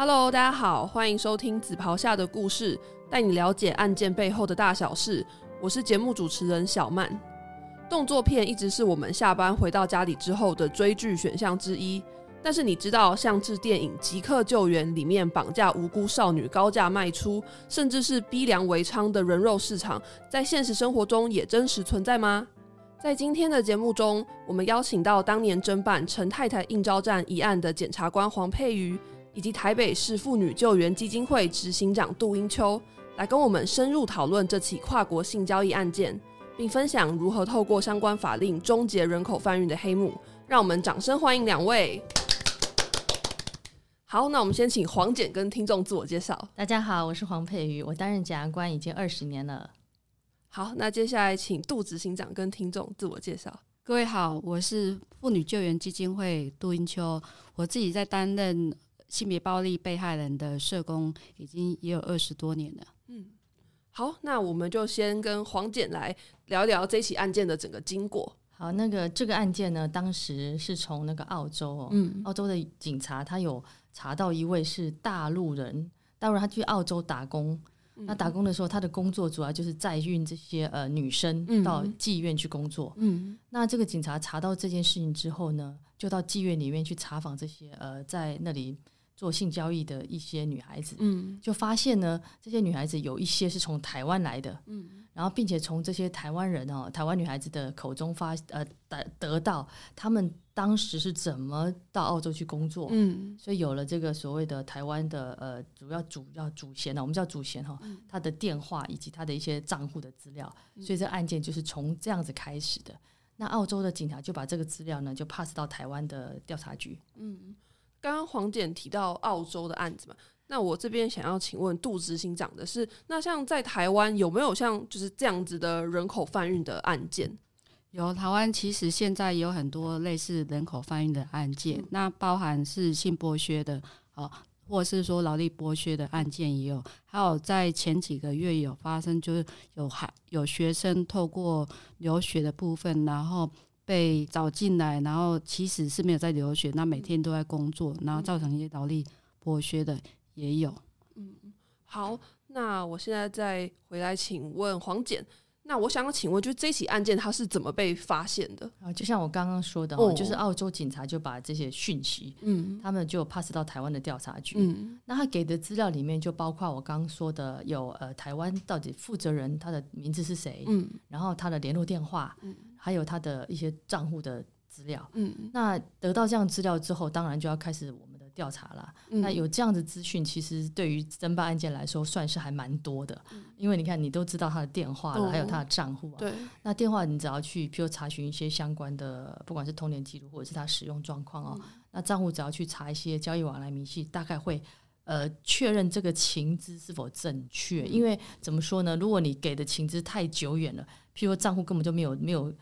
Hello，大家好，欢迎收听紫袍下的故事，带你了解案件背后的大小事。我是节目主持人小曼。动作片一直是我们下班回到家里之后的追剧选项之一。但是你知道，像制电影《即刻救援》里面绑架无辜少女高价卖出，甚至是逼良为娼的人肉市场，在现实生活中也真实存在吗？在今天的节目中，我们邀请到当年侦办陈太太应招站一案的检察官黄佩瑜，以及台北市妇女救援基金会执行长杜英秋，来跟我们深入讨论这起跨国性交易案件，并分享如何透过相关法令终结人口贩运的黑幕。让我们掌声欢迎两位。好，那我们先请黄简跟听众自我介绍。大家好，我是黄佩瑜，我担任检察官已经二十年了。好，那接下来请杜执行长跟听众自我介绍。各位好，我是妇女救援基金会杜英秋，我自己在担任性别暴力被害人的社工，已经也有二十多年了。嗯，好，那我们就先跟黄简来聊聊这起案件的整个经过。好，那个这个案件呢，当时是从那个澳洲哦，嗯，澳洲的警察他有。查到一位是大陆人，大陆人他去澳洲打工，那打工的时候，他的工作主要就是载运这些呃女生到妓院去工作。嗯，那这个警察查到这件事情之后呢，就到妓院里面去查访这些呃在那里做性交易的一些女孩子。嗯，就发现呢，这些女孩子有一些是从台湾来的。嗯。然后，并且从这些台湾人哦，台湾女孩子的口中发呃得得到他们当时是怎么到澳洲去工作，嗯，所以有了这个所谓的台湾的呃主要主要主嫌呢，我们叫主嫌哈，他的电话以及他的一些账户的资料，所以这案件就是从这样子开始的。那澳洲的警察就把这个资料呢，就 pass 到台湾的调查局。嗯，刚刚黄简提到澳洲的案子嘛。那我这边想要请问杜执行长的是，那像在台湾有没有像就是这样子的人口贩运的案件？有，台湾其实现在有很多类似人口贩运的案件，那包含是性剥削的，哦，或是说劳力剥削的案件也有，还有在前几个月有发生，就是有还有学生透过留学的部分，然后被找进来，然后其实是没有在留学，那每天都在工作，然后造成一些劳力剥削的。也有，嗯，好，那我现在再回来请问黄简，那我想要请问，就这起案件它是怎么被发现的？啊？就像我刚刚说的，哦，就是澳洲警察就把这些讯息，嗯，他们就 pass 到台湾的调查局，嗯，那他给的资料里面就包括我刚刚说的，有呃，台湾到底负责人他的名字是谁，嗯，然后他的联络电话，嗯，还有他的一些账户的资料，嗯，那得到这样资料之后，当然就要开始我们的。调查了，那有这样的资讯，其实对于侦办案件来说，算是还蛮多的。因为你看，你都知道他的电话了，还有他的账户。对，那电话你只要去，譬如查询一些相关的，不管是通联记录或者是他使用状况哦。那账户只要去查一些交易往来明细，大概会呃确认这个情资是否正确。因为怎么说呢？如果你给的情资太久远了，譬如账户根本就没有没有。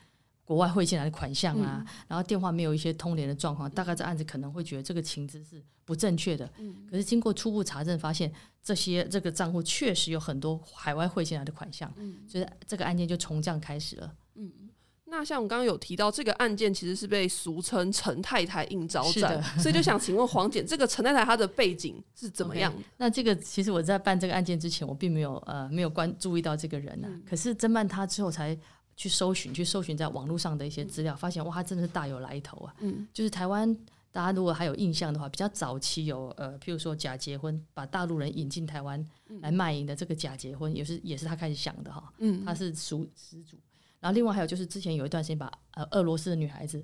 国外汇进来的款项啊，然后电话没有一些通联的状况，大概这案子可能会觉得这个情资是不正确的。嗯，可是经过初步查证，发现这些这个账户确实有很多海外汇进来的款项，嗯，所以这个案件就从这样开始了。嗯，那像我刚刚有提到，这个案件其实是被俗称陈太太应招战，所以就想请问黄姐，这个陈太太她的背景是怎么样？那这个其实我在办这个案件之前，我并没有呃没有关注意到这个人呢，可是侦办他之后才。去搜寻，去搜寻在网络上的一些资料，发现哇，他真的是大有来头啊！嗯，就是台湾，大家如果还有印象的话，比较早期有呃，譬如说假结婚，把大陆人引进台湾来卖淫的这个假结婚，也是也是他开始想的哈。嗯，他是属始祖。然后另外还有就是之前有一段时间把呃俄罗斯的女孩子。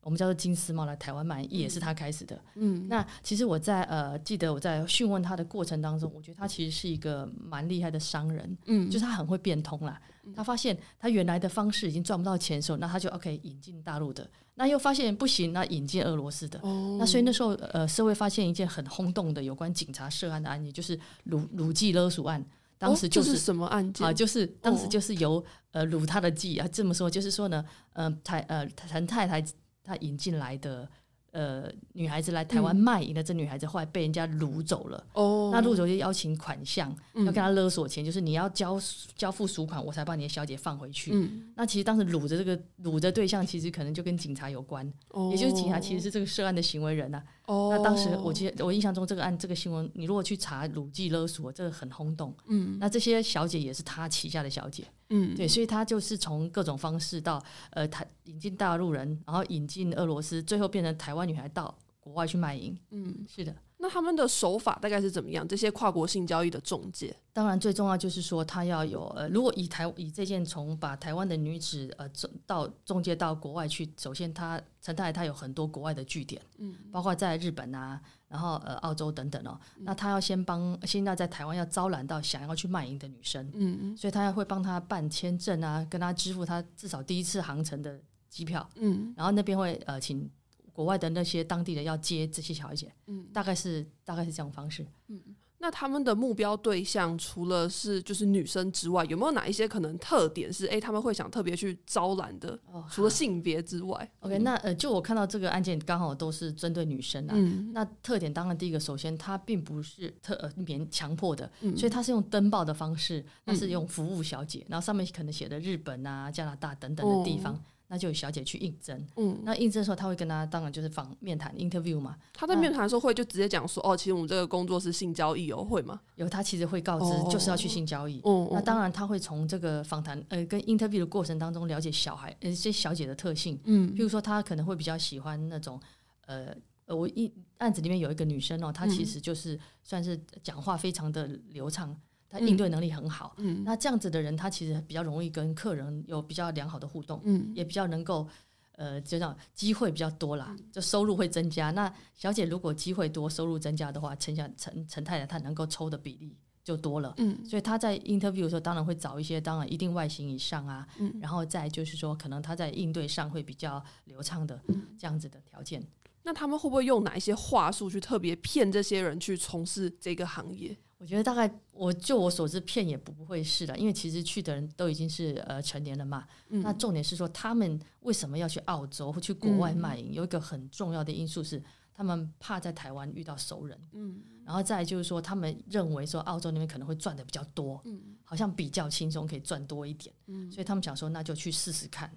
我们叫做金丝猫来台湾卖，也是他开始的。嗯，那其实我在呃记得我在讯问他的过程当中，我觉得他其实是一个蛮厉害的商人。嗯，就是他很会变通啦。他发现他原来的方式已经赚不到钱的时候，那他就 OK 引进大陆的。那又发现不行，那引进俄罗斯的。哦，那所以那时候呃社会发现一件很轰动的有关警察涉案的案件，就是鲁鲁记勒索案。当时就是什么案件啊？就是当时就是由呃鲁他的记啊这么说，就是说呢，呃台呃陈太太。他引进来的呃女孩子来台湾卖淫的这女孩子，后来被人家掳走了。哦，那掳走就邀请款项，要跟他勒索钱，就是你要交交付赎款，我才把你的小姐放回去。嗯，那其实当时掳的这个掳的对象，其实可能就跟警察有关，也就是警察其实是这个涉案的行为人呐。哦，那当时我记得我印象中这个案这个新闻，你如果去查鲁记勒索，这个很轰动。嗯，那这些小姐也是他旗下的小姐。嗯，对，所以他就是从各种方式到呃台引进大陆人，然后引进俄罗斯，最后变成台湾女孩到国外去卖淫。嗯，是的。那他们的手法大概是怎么样？这些跨国性交易的中介，当然最重要就是说，他要有呃，如果以台以这件从把台湾的女子呃中到中介到国外去，首先他陈太他有很多国外的据点，嗯，包括在日本啊，然后呃澳洲等等哦，那他要先帮现在在台湾要招揽到想要去卖淫的女生，嗯嗯，所以他要会帮他办签证啊，跟他支付他至少第一次航程的机票，嗯，然后那边会呃请。国外的那些当地人要接这些小姐，嗯，大概是大概是这种方式，嗯，那他们的目标对象除了是就是女生之外，有没有哪一些可能特点是哎他们会想特别去招揽的？哦，除了性别之外，OK，那呃，就我看到这个案件刚好都是针对女生啊，嗯，那特点当然第一个，首先它并不是特呃勉强迫的，嗯，所以它是用登报的方式，那是用服务小姐，然后上面可能写的日本啊、加拿大等等的地方。那就有小姐去应征，嗯，那应征的时候，他会跟他当然就是访面谈 interview 嘛。他在面谈的时候会就直接讲说，哦，其实我们这个工作是性交易哦，会吗？有，他其实会告知就是要去性交易。哦，那当然他会从这个访谈呃跟 interview 的过程当中了解小孩呃这小姐的特性，嗯，譬如说他可能会比较喜欢那种呃呃我一案子里面有一个女生哦，她其实就是算是讲话非常的流畅。他应对能力很好，嗯，那这样子的人，他其实比较容易跟客人有比较良好的互动，嗯，也比较能够，呃，就叫机会比较多啦，就收入会增加。那小姐如果机会多，收入增加的话，陈小陈陈太太她能够抽的比例就多了，嗯，所以她在 interview 的时候，当然会找一些当然一定外形以上啊，嗯，然后再就是说，可能她在应对上会比较流畅的这样子的条件。那他们会不会用哪一些话术去特别骗这些人去从事这个行业？我觉得大概，我就我所知，骗也不会是的，因为其实去的人都已经是呃成年了嘛。那重点是说，他们为什么要去澳洲或去国外卖淫？有一个很重要的因素是，他们怕在台湾遇到熟人。嗯，然后再就是说，他们认为说澳洲那边可能会赚的比较多，嗯，好像比较轻松，可以赚多一点。嗯，所以他们想说，那就去试试看。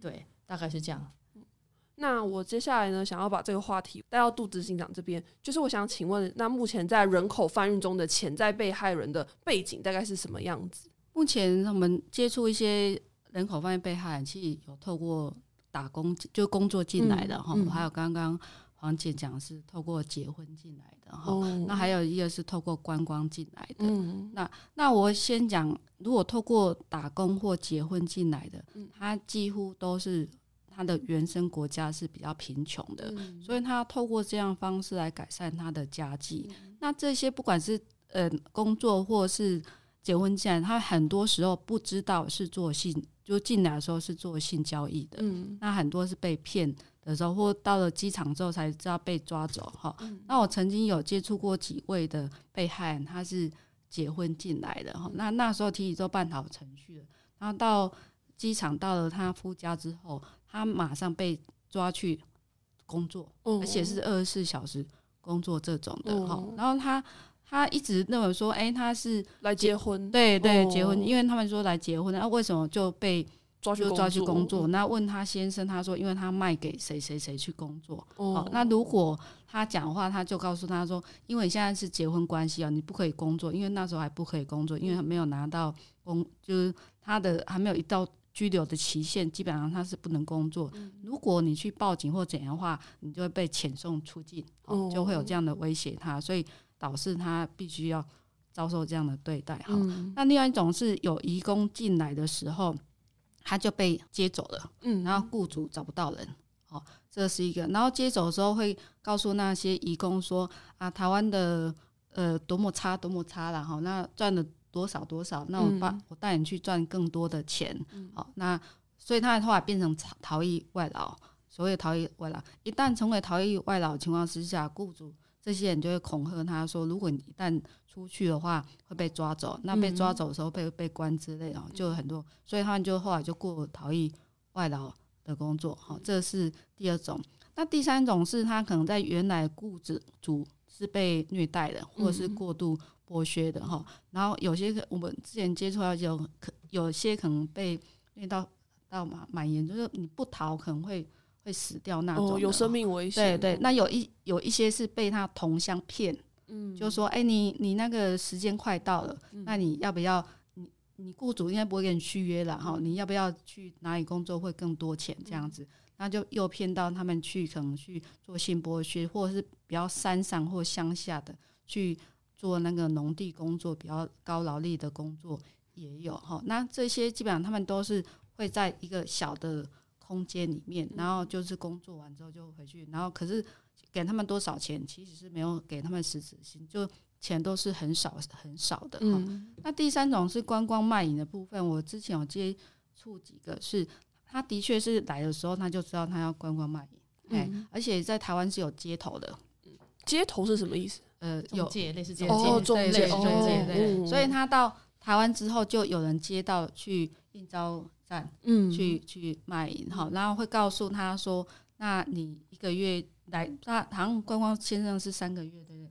对，大概是这样。那我接下来呢，想要把这个话题带到杜执行长这边，就是我想请问，那目前在人口贩运中的潜在被害人的背景大概是什么样子？目前我们接触一些人口贩运被害人，其实有透过打工就工作进来的哈，还有刚刚黄姐讲是透过结婚进来的哈，那还有一个是透过观光进来的。那那我先讲，如果透过打工或结婚进来的，他几乎都是。他的原生国家是比较贫穷的，所以他透过这样方式来改善他的家计。那这些不管是呃工作或是结婚进来，他很多时候不知道是做性，就进来的时候是做性交易的。嗯，那很多是被骗的时候，或到了机场之后才知道被抓走。哈，那我曾经有接触过几位的被害人，他是结婚进来的。哈，那那时候提起做办好程序了，然后到机场到了他夫家之后。他马上被抓去工作，而且是二十四小时工作这种的哈。然后他他一直认为说，哎，他是来结婚，对对，结婚，因为他们说来结婚，那为什么就被抓去抓去工作？那问他先生，他说，因为他卖给谁谁谁去工作。哦，那如果他讲话，他就告诉他说，因为你现在是结婚关系啊，你不可以工作，因为那时候还不可以工作，因为他没有拿到工，就是他的还没有一到。拘留的期限基本上他是不能工作。如果你去报警或怎样的话，你就会被遣送出境，就会有这样的威胁他，所以导致他必须要遭受这样的对待。哈，那另外一种是有移工进来的时候，他就被接走了，嗯，然后雇主找不到人，好，这是一个。然后接走的时候会告诉那些移工说啊，台湾的呃多么差多么差了，哈，那赚的。多少多少？那我把我带你去赚更多的钱，好，那所以他后来变成逃逃逸外劳。所谓逃逸外劳，一旦成为逃逸外劳情况之下，雇主这些人就会恐吓他说，如果你一旦出去的话会被抓走，那被抓走的时候被被关之类的，就很多，所以他们就后来就过逃逸外劳的工作。好，这是第二种。那第三种是他可能在原来雇主主是被虐待的，或者是过度。剥削的哈，然后有些我们之前接触到有可有些可能被虐到到蛮蛮严，就是你不逃可能会会死掉那种，有生命危险。对对，那有一有一些是被他同乡骗，嗯，就说哎，你你那个时间快到了，那你要不要？你你雇主应该不会给你续约了哈，你要不要去哪里工作会更多钱这样子？那就诱骗到他们去，可能去做性剥削，或者是比较山上或乡下的去做那个农地工作，比较高劳力的工作也有哈。那这些基本上他们都是会在一个小的空间里面，然后就是工作完之后就回去，然后可是给他们多少钱，其实是没有给他们实质性，就钱都是很少很少的哈。那第三种是观光卖淫的部分，我之前有接触几个是。他的确是来的时候，他就知道他要观光卖淫，哎，而且在台湾是有街头的，街头是什么意思？呃，有介类似中介，类似，中介，对。所以他到台湾之后，就有人接到去应招站，嗯，去去卖淫，好，然后会告诉他说，那你一个月来，那好像观光先生是三个月，对不对？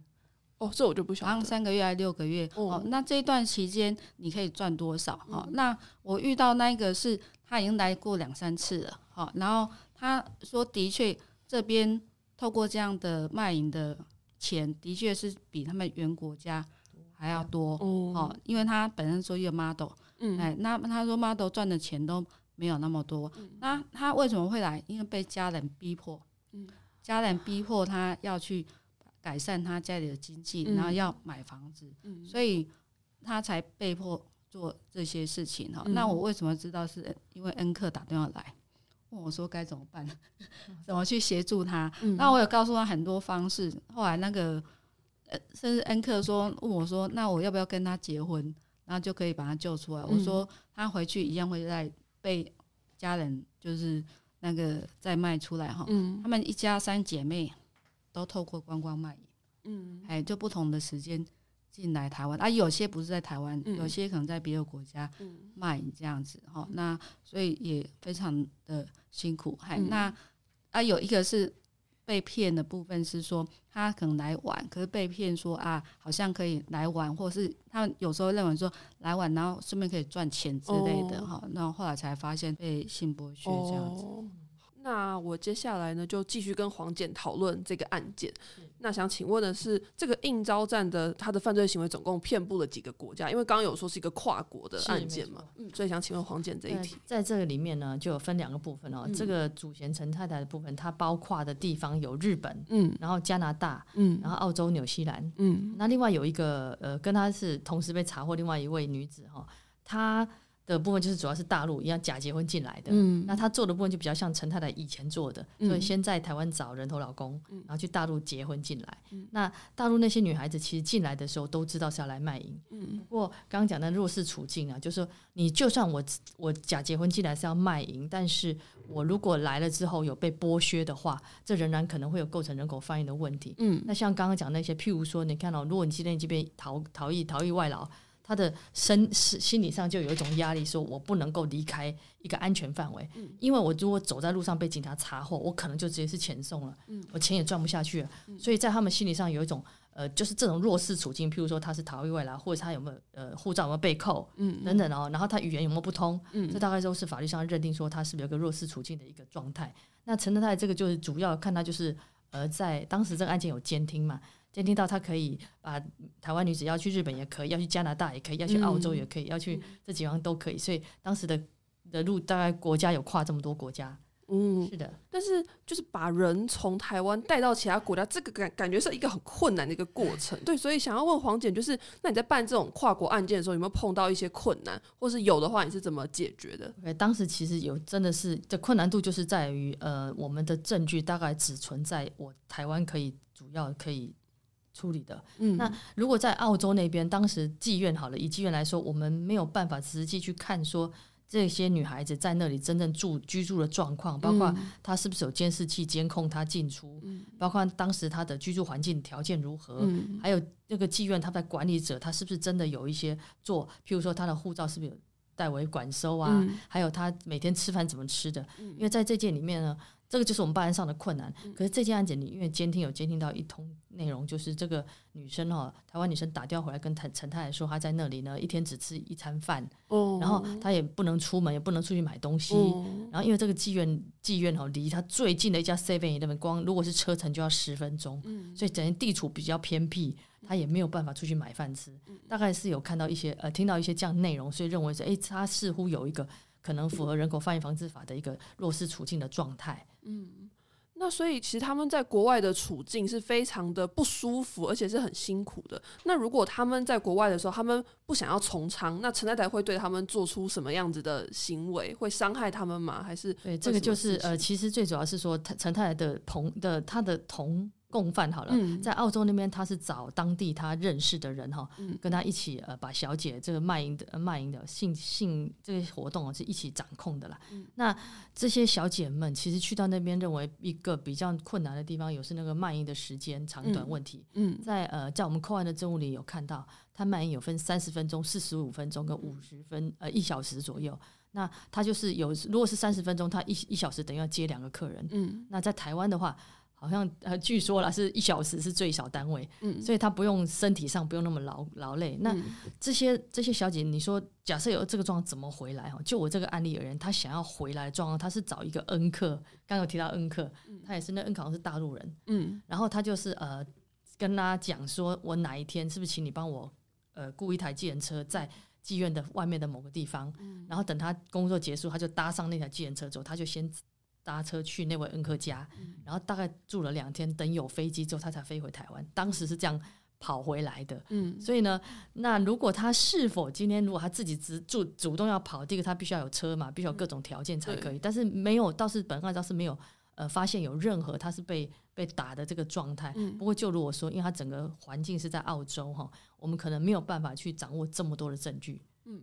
哦，这我就不晓得，好像三个月还是六个月？哦，那这一段期间你可以赚多少？哦，那我遇到那个是。他已经来过两三次了，好，然后他说，的确这边透过这样的卖淫的钱，的确是比他们原国家还要多，哦，因为他本身说一个 model，嗯，哎，那他说 model 赚的钱都没有那么多，那他为什么会来？因为被家人逼迫，嗯，家人逼迫他要去改善他家里的经济，然后要买房子，嗯，所以他才被迫。做这些事情哈，那我为什么知道？是因为恩客打电话来问我说该怎么办，怎么去协助他？那我有告诉他很多方式。后来那个呃，甚至恩克说问我说：“那我要不要跟他结婚？然后就可以把他救出来？”我说：“他回去一样会在被家人就是那个再卖出来哈。”他们一家三姐妹都透过观光卖淫，嗯，哎就不同的时间。进来台湾啊，有些不是在台湾，有些可能在别的国家卖这样子哈。那所以也非常的辛苦。还那啊，有一个是被骗的部分是说，他可能来玩，可是被骗说啊，好像可以来玩，或是他有时候认为说来玩，然后顺便可以赚钱之类的哈。那后来才发现被性剥削这样子。那我接下来呢，就继续跟黄简讨论这个案件。那想请问的是，这个应招站的他的犯罪行为总共遍布了几个国家？因为刚刚有说是一个跨国的案件嘛，嗯，所以想请问黄简这一题，在这个里面呢，就有分两个部分哦。这个主嫌陈太太的部分，它包括的地方有日本，嗯，然后加拿大，嗯，然后澳洲、纽西兰，嗯，那另外有一个呃，跟他是同时被查获另外一位女子哈，她。的部分就是主要是大陆一样假结婚进来的，那他做的部分就比较像陈太太以前做的，所以先在台湾找人头老公，然后去大陆结婚进来。那大陆那些女孩子其实进来的时候都知道是要来卖淫，不过刚刚讲的弱势处境啊，就是说你就算我我假结婚进来是要卖淫，但是我如果来了之后有被剥削的话，这仍然可能会有构成人口贩运的问题。嗯，那像刚刚讲那些，譬如说你看到，如果你今天这边逃逃逸逃逸外劳。他的身是心理上就有一种压力，说我不能够离开一个安全范围，因为我如果走在路上被警察查获，我可能就直接是遣送了，我钱也赚不下去了。所以在他们心理上有一种呃，就是这种弱势处境，譬如说他是逃逸外来，或者他有没有呃护照有没有被扣，嗯，等等哦，然后他语言有没有不通，嗯，这大概都是法律上认定说他是不是有个弱势处境的一个状态。那陈德泰这个就是主要看他就是呃，在当时这个案件有监听嘛。监听到他可以把台湾女子要去日本也可以，要去加拿大也可以，要去澳洲也可以，要去这几方都可以。所以当时的的路大概国家有跨这么多国家，嗯，是的。但是就是把人从台湾带到其他国家，这个感感觉是一个很困难的一个过程。对，所以想要问黄姐，就是那你在办这种跨国案件的时候，有没有碰到一些困难，或是有的话，你是怎么解决的？对，当时其实有真的是这困难度就是在于，呃，我们的证据大概只存在我台湾可以主要可以。处理的，嗯，那如果在澳洲那边，当时妓院好了，以妓院来说，我们没有办法实际去看说这些女孩子在那里真正住居住的状况，包括她是不是有监视器监控她进出，包括当时她的居住环境条件如何，还有那个妓院她的管理者，他是不是真的有一些做，譬如说他的护照是不是有代为管收啊，还有他每天吃饭怎么吃的。因为在这件里面呢，这个就是我们办案上的困难。可是这件案件里，因为监听有监听到一通内容，就是这个女生哈，台湾女生打电话回来跟陈陈太太说，她在那里呢，一天只吃一餐饭，然后她也不能出门，也不能出去买东西。然后因为这个妓院妓院哈，离她最近的一家 Seven Eleven 光如果是车程就要十分钟，所以整个地处比较偏僻。她也没有办法出去买饭吃，大概是有看到一些呃，听到一些这样内容，所以认为是哎，她似乎有一个可能符合人口贩运防治法的一个弱势处境的状态。嗯，那所以其实他们在国外的处境是非常的不舒服，而且是很辛苦的。那如果他们在国外的时候，他们不想要从仓，那陈太太会对他们做出什么样子的行为？会伤害他们吗？还是对这个就是呃，其实最主要是说，陈太太的同的他的同。共犯好了，在澳洲那边他是找当地他认识的人哈，跟他一起呃把小姐这个卖淫的卖淫的性性这个活动是一起掌控的啦。那这些小姐们其实去到那边，认为一个比较困难的地方有是那个卖淫的时间长短问题。嗯，在呃在我们扣案的证物里有看到，他卖淫有分三十分钟、四十五分钟跟五十分呃一小时左右。那他就是有如果是三十分钟，他一一小时等于要接两个客人。嗯，那在台湾的话。好像呃，据说了是一小时是最小单位，嗯，所以他不用身体上不用那么劳劳累。那这些这些小姐，你说假设有这个状况怎么回来哈？就我这个案例而言，他想要回来的状况，他是找一个恩客，刚有提到恩客，他也是那恩客好像是大陆人，嗯，然后他就是呃跟他讲说，我哪一天是不是请你帮我呃雇一台计程车在妓院的外面的某个地方，然后等他工作结束，他就搭上那台计程车之后，他就先。搭车去那位恩客家，然后大概住了两天，等有飞机之后，他才飞回台湾。当时是这样跑回来的。嗯，所以呢，那如果他是否今天如果他自己只主主动要跑，第一个他必须要有车嘛，必须有各种条件才可以。但是没有，倒是本案倒是没有呃发现有任何他是被被打的这个状态。不过就如果说，因为他整个环境是在澳洲哈，我们可能没有办法去掌握这么多的证据。嗯。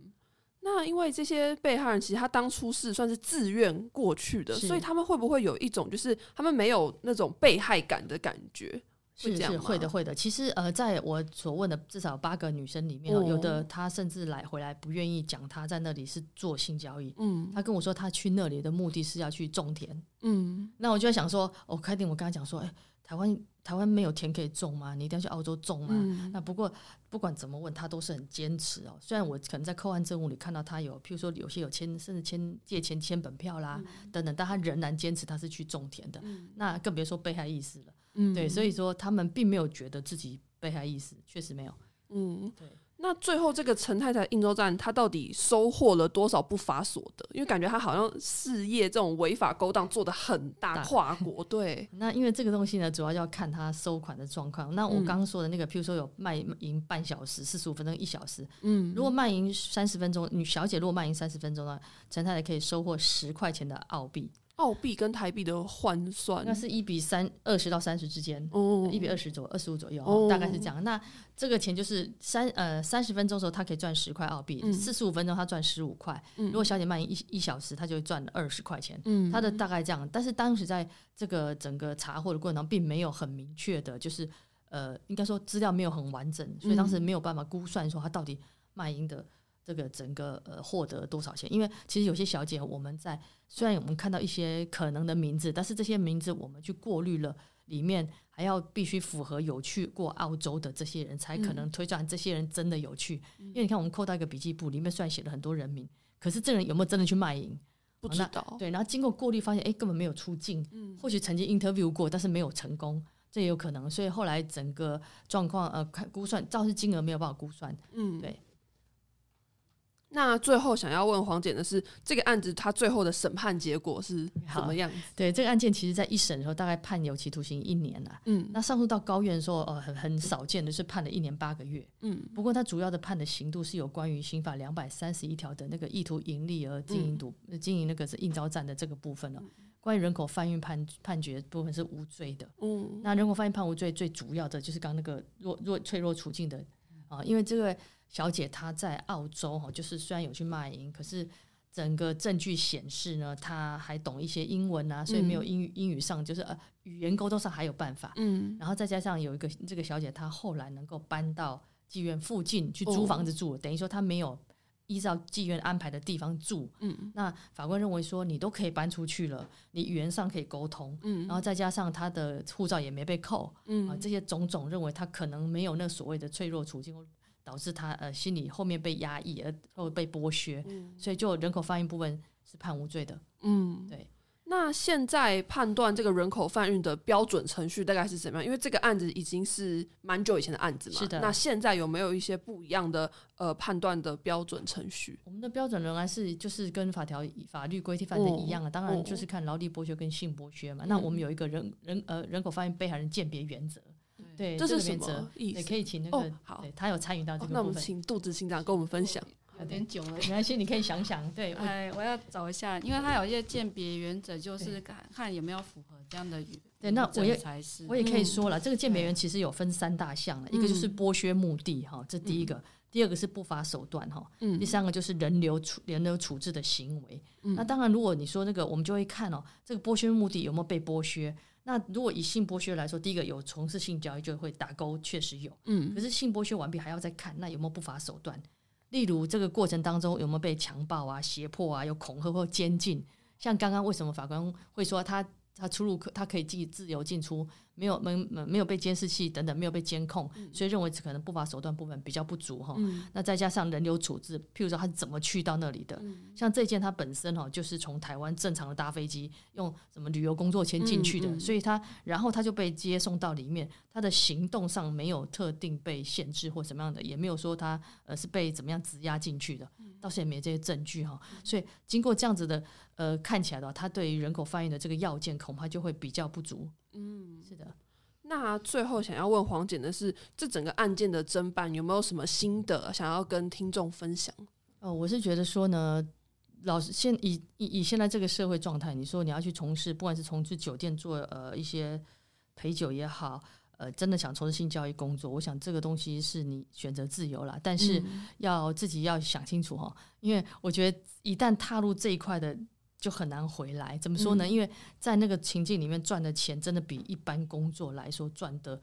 那因为这些被害人其实他当初是算是自愿过去的，所以他们会不会有一种就是他们没有那种被害感的感觉？是是会的会的。其实呃，在我所问的至少八个女生里面，有的她甚至来回来不愿意讲她在那里是做性交易。嗯，她跟我说她去那里的目的是要去种田。嗯，那我就在想说，我开定我跟她讲说，哎。台湾台湾没有田可以种吗？你一定要去澳洲种吗？那不过不管怎么问，他都是很坚持哦。虽然我可能在扣案证物里看到他有，譬如说有些有签，甚至签借钱签本票啦等等，但他仍然坚持他是去种田的。那更别说被害意识了。对，所以说他们并没有觉得自己被害意识，确实没有。嗯，对。那最后这个陈太太应州站，他到底收获了多少不法所得？因为感觉他好像事业这种违法勾当做的很大，跨国对。那因为这个东西呢，主要要看他收款的状况。那我刚刚说的那个，譬如说有卖淫半小时、四十五分钟、一小时，嗯，如果卖淫三十分钟，女小姐如果卖淫三十分钟呢，陈太太可以收获十块钱的澳币。澳币跟台币的换算，那是一比三二十到三十之间，哦，一比二十左二十五左右，大概是这样。那这个钱就是三呃三十分钟的时候，他可以赚十块澳币；四十五分钟他赚十五块。如果小姐卖一一小时，他就赚二十块钱。嗯，他的大概这样。但是当时在这个整个查获的过程中，并没有很明确的，就是呃，应该说资料没有很完整，所以当时没有办法估算说他到底卖淫的。这个整个呃获得多少钱？因为其实有些小姐，我们在虽然我们看到一些可能的名字，但是这些名字我们去过滤了，里面还要必须符合有去过澳洲的这些人才可能推断这些人真的有去。因为你看，我们扣到一个笔记簿，里面虽然写了很多人名，可是这人有没有真的去卖淫？不知道。对，然后经过过滤发现，哎，根本没有出境。嗯。或许曾经 interview 过，但是没有成功，这也有可能。所以后来整个状况呃，看估算，肇事金额没有办法估算。嗯，对。那最后想要问黄检的是，这个案子他最后的审判结果是怎么样子？对，这个案件其实在一审的时候大概判有期徒刑一年了。嗯，那上诉到高院的时候，呃，很很少见的是判了一年八个月。嗯，不过他主要的判的刑度是有关于刑法两百三十一条的那个意图盈利而经营赌经营那个是应招站的这个部分了。关于人口贩运判判决部分是无罪的。嗯，那人口贩运判无罪，最主要的就是刚那个弱弱脆弱处境的啊，因为这个。小姐她在澳洲哈，就是虽然有去卖淫，可是整个证据显示呢，她还懂一些英文啊，所以没有英语英语上就是呃语言沟通上还有办法。嗯，然后再加上有一个这个小姐，她后来能够搬到妓院附近去租房子住，等于说她没有。依照妓院安排的地方住。嗯，那法官认为说你都可以搬出去了，你语言上可以沟通，嗯，然后再加上他的护照也没被扣，嗯啊，这些种种认为他可能没有那所谓的脆弱处境，导致他呃心理后面被压抑而后被剥削，所以就人口贩运部分是判无罪的。嗯，对。那现在判断这个人口贩运的标准程序大概是怎么样？因为这个案子已经是蛮久以前的案子嘛。是的。那现在有没有一些不一样的呃判断的标准程序？我们的标准仍然是就是跟法条法律规定范的一样啊，当然就是看劳力剥削跟性剥削嘛。那我们有一个人人呃人口贩运被害人鉴别原则，对，这是什么意思？可以请那个好，他有参与到这个部分。那我们请杜子清长跟我们分享。有点久了，没关系，你可以想想。对，哎，我要找一下，因为它有一些鉴别原则，就是看看有没有符合这样的。对，那我也我也可以说了，这个鉴别员其实有分三大项了，一个就是剥削目的哈，这第一个；第二个是不法手段哈，第三个就是人流处人流处置的行为。那当然，如果你说那个，我们就会看哦，这个剥削目的有没有被剥削。那如果以性剥削来说，第一个有从事性交易就会打勾，确实有。嗯。可是性剥削完毕还要再看，那有没有不法手段？例如这个过程当中有没有被强暴啊、胁迫啊、有恐吓或监禁？像刚刚为什么法官会说他他出入可他可以自自由进出？没有没没有被监视器等等没有被监控，所以认为可能不法手段部分比较不足哈。那再加上人流处置，譬如说他是怎么去到那里的？像这件他本身哈就是从台湾正常的搭飞机用什么旅游工作签进去的，所以他然后他就被接送到里面，他的行动上没有特定被限制或什么样的，也没有说他呃是被怎么样质押进去的，到现在没这些证据哈。所以经过这样子的呃看起来的话，他对于人口贩运的这个要件恐怕就会比较不足。嗯，是的。那最后想要问黄检的是，这整个案件的侦办有没有什么心得想要跟听众分享？哦，我是觉得说呢，老师现以以以现在这个社会状态，你说你要去从事，不管是从事酒店做呃一些陪酒也好，呃，真的想从事性教育工作，我想这个东西是你选择自由了，但是要自己要想清楚哈，因为我觉得一旦踏入这一块的。就很难回来，怎么说呢？因为在那个情境里面赚的钱，真的比一般工作来说赚的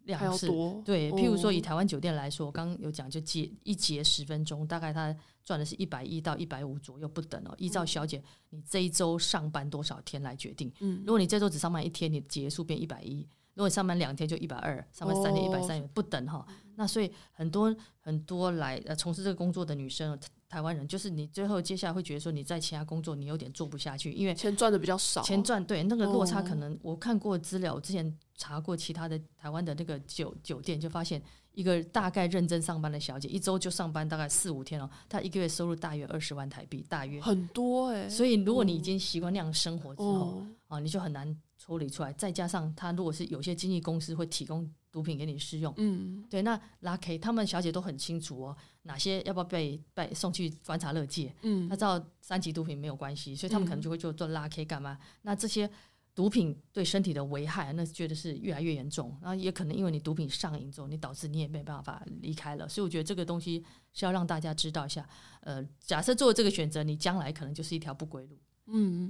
量是多。对，譬如说以台湾酒店来说，我刚刚有讲，就节一节十分钟，大概他赚的是一百一到一百五左右不等哦。依照小姐你这一周上班多少天来决定。嗯，如果你这周只上班一天，你结束变一百一；如果你上班两天就一百二，上班三天一百三，不等哈。那所以很多很多来呃从事这个工作的女生。台湾人就是你，最后接下来会觉得说你在其他工作你有点做不下去，因为钱赚的比较少。钱赚对那个落差可能，我看过资料，我之前查过其他的台湾的那个酒酒店，就发现一个大概认真上班的小姐，一周就上班大概四五天哦，她一个月收入大约二十万台币，大约很多哎。所以如果你已经习惯那样生活之后啊，你就很难抽离出来。再加上她如果是有些经纪公司会提供。毒品给你试用，嗯，对，那拉 K 他们小姐都很清楚哦，哪些要不要被被送去观察乐界，嗯，他知道三级毒品没有关系，所以他们可能就会做做拉 K 干嘛？那这些毒品对身体的危害，那觉得是越来越严重，然后也可能因为你毒品上瘾之后，你导致你也没办法离开了，所以我觉得这个东西是要让大家知道一下。呃，假设做这个选择，你将来可能就是一条不归路。嗯，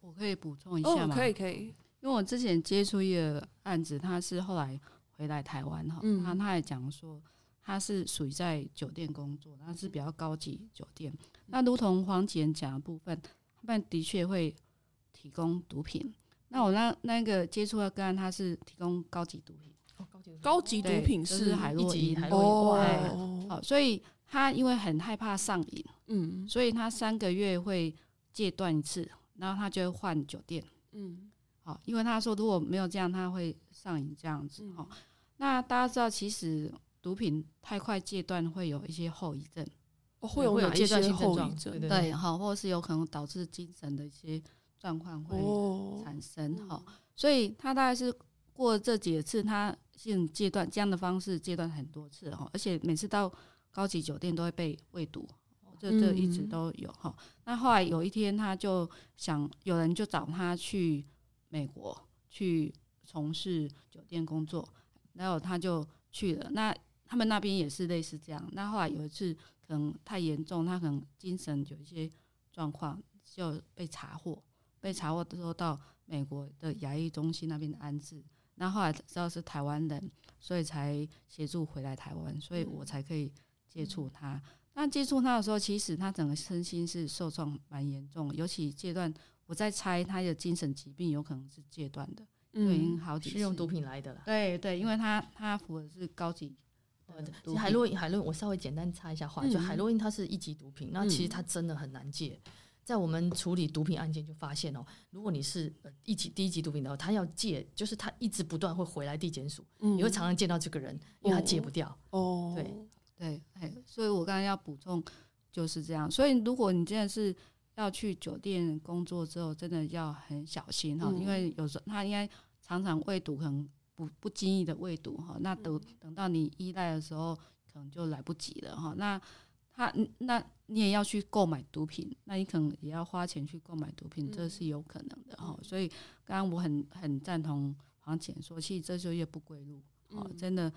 我可以补充一下吗？可以可以，因为我之前接触一个案子，他是后来。回来台湾哈，他他也讲说他是属于在酒店工作，他是比较高级酒店。那如同黄姐讲的部分，他们的确会提供毒品。那我那那个接触的个案，他是提供高级毒品，高级毒品。是海洛因，海洛因。好，所以他因为很害怕上瘾，嗯，所以他三个月会戒断一次，然后他就会换酒店，嗯。好，因为他说如果没有这样，他会上瘾这样子。哈，那大家知道，其实毒品太快戒断会有一些后遗症，会有戒断性后遗症，对，好，或者是有可能导致精神的一些状况会产生。哈，所以他大概是过这几次，他性阶段这样的方式戒断很多次。哈，而且每次到高级酒店都会被喂毒，这这一直都有。哈，那后来有一天，他就想有人就找他去。美国去从事酒店工作，然后他就去了。那他们那边也是类似这样。那后来有一次可能太严重，他可能精神有一些状况，就被查获。被查获的时候到美国的牙医中心那边的安置。那后来知道是台湾人，所以才协助回来台湾，所以我才可以接触他。那接触他的时候，其实他整个身心是受创蛮严重，尤其戒断，我在猜他的精神疾病有可能是戒断的，因为已经好几是用毒品来的了。对对，因为他他服的是高级。海洛因，海洛因，我稍微简单插一下话，就海洛因它是一级毒品，那其实它真的很难戒。在我们处理毒品案件就发现哦，如果你是一级第一级毒品的话，他要戒，就是他一直不断会回来地检署，你会常常见到这个人，因为他戒不掉。哦，对对，哎，所以我刚刚要补充就是这样。所以如果你真的是要去酒店工作之后，真的要很小心哈，因为有时候他应该常常喂毒，可能不不经意的喂毒哈，那等等到你依赖的时候，可能就来不及了哈。那他那你也要去购买毒品，那你可能也要花钱去购买毒品，这是有可能的哈。所以刚刚我很很赞同黄姐说，其实这就越不归路哦，真的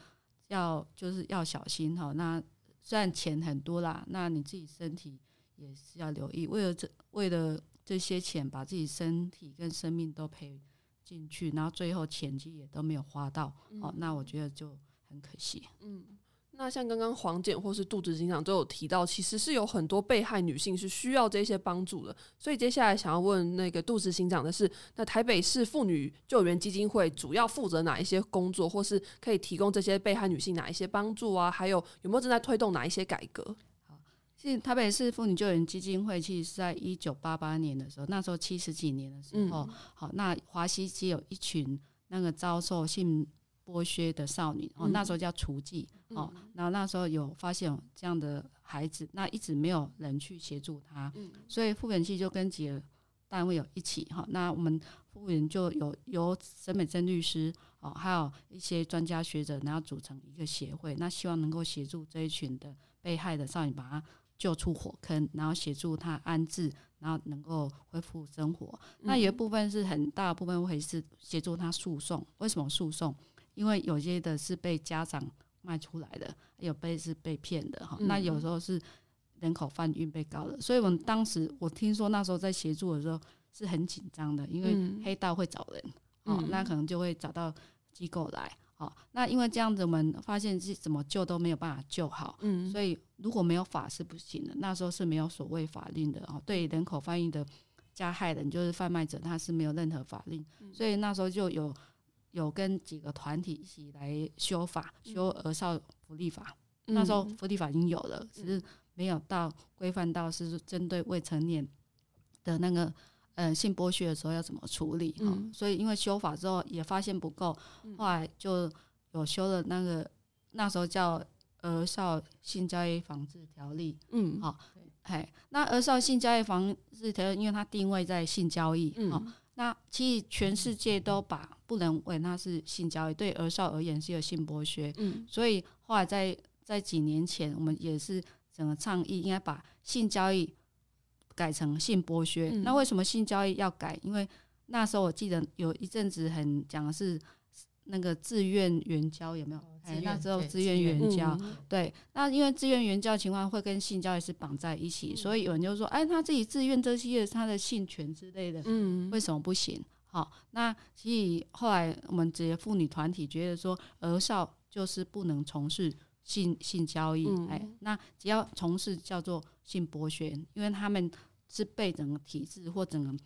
要就是要小心哈。那虽然钱很多啦，那你自己身体也是要留意，为了这为了这些钱，把自己身体跟生命都赔进去，然后最后钱其实也都没有花到哦，那我觉得就很可惜。嗯。那像刚刚黄检或是杜子警长都有提到，其实是有很多被害女性是需要这些帮助的。所以接下来想要问那个杜子警长的是，那台北市妇女救援基金会主要负责哪一些工作，或是可以提供这些被害女性哪一些帮助啊？还有有没有正在推动哪一些改革？好，其实台北市妇女救援基金会其实是在一九八八年的时候，那时候七十几年的时候，好，那华西街有一群那个遭受性。剥削的少女哦，那时候叫雏妓哦，然后那时候有发现这样的孩子，那一直没有人去协助他，所以复原器就跟几个单位有一起哈，那我们复原就有由沈美珍律师哦，还有一些专家学者，然后组成一个协会，那希望能够协助这一群的被害的少女，把她救出火坑，然后协助她安置，然后能够恢复生活。那有一部分是很大部分会是协助他诉讼，为什么诉讼？因为有些的是被家长卖出来的，有被是被骗的哈。那有时候是人口贩运被告的，所以我们当时我听说那时候在协助的时候是很紧张的，因为黑道会找人，哦，那可能就会找到机构来，哦，那因为这样子我们发现是怎么救都没有办法救好，嗯，所以如果没有法是不行的。那时候是没有所谓法令的哦，对人口贩运的加害人就是贩卖者，他是没有任何法令，所以那时候就有。有跟几个团体一起来修法，修儿少福利法。那时候福利法已经有了，只是没有到规范到是针对未成年的那个呃性剥削的时候要怎么处理哈。所以因为修法之后也发现不够，后来就有修了那个那时候叫儿少性交易防治条例。嗯，好，嘿，那儿少性交易防治条例，因为它定位在性交易，嗯。那其实全世界都把不能为那是性交易，对儿少而言是有性剥削。嗯，所以后来在在几年前，我们也是整个倡议应该把性交易改成性剥削。那为什么性交易要改？因为那时候我记得有一阵子很讲的是。那个自愿援交有没有？哎，那时候自愿援交，对，那因为自愿援交情况会跟性交易是绑在一起，所以有人就说，哎，他自己自愿这些他的性权之类的，嗯，为什么不行？好，那所以后来我们这些妇女团体觉得说，儿少就是不能从事性性交易，哎，那只要从事叫做性剥削，因为他们是被整个体制或整个。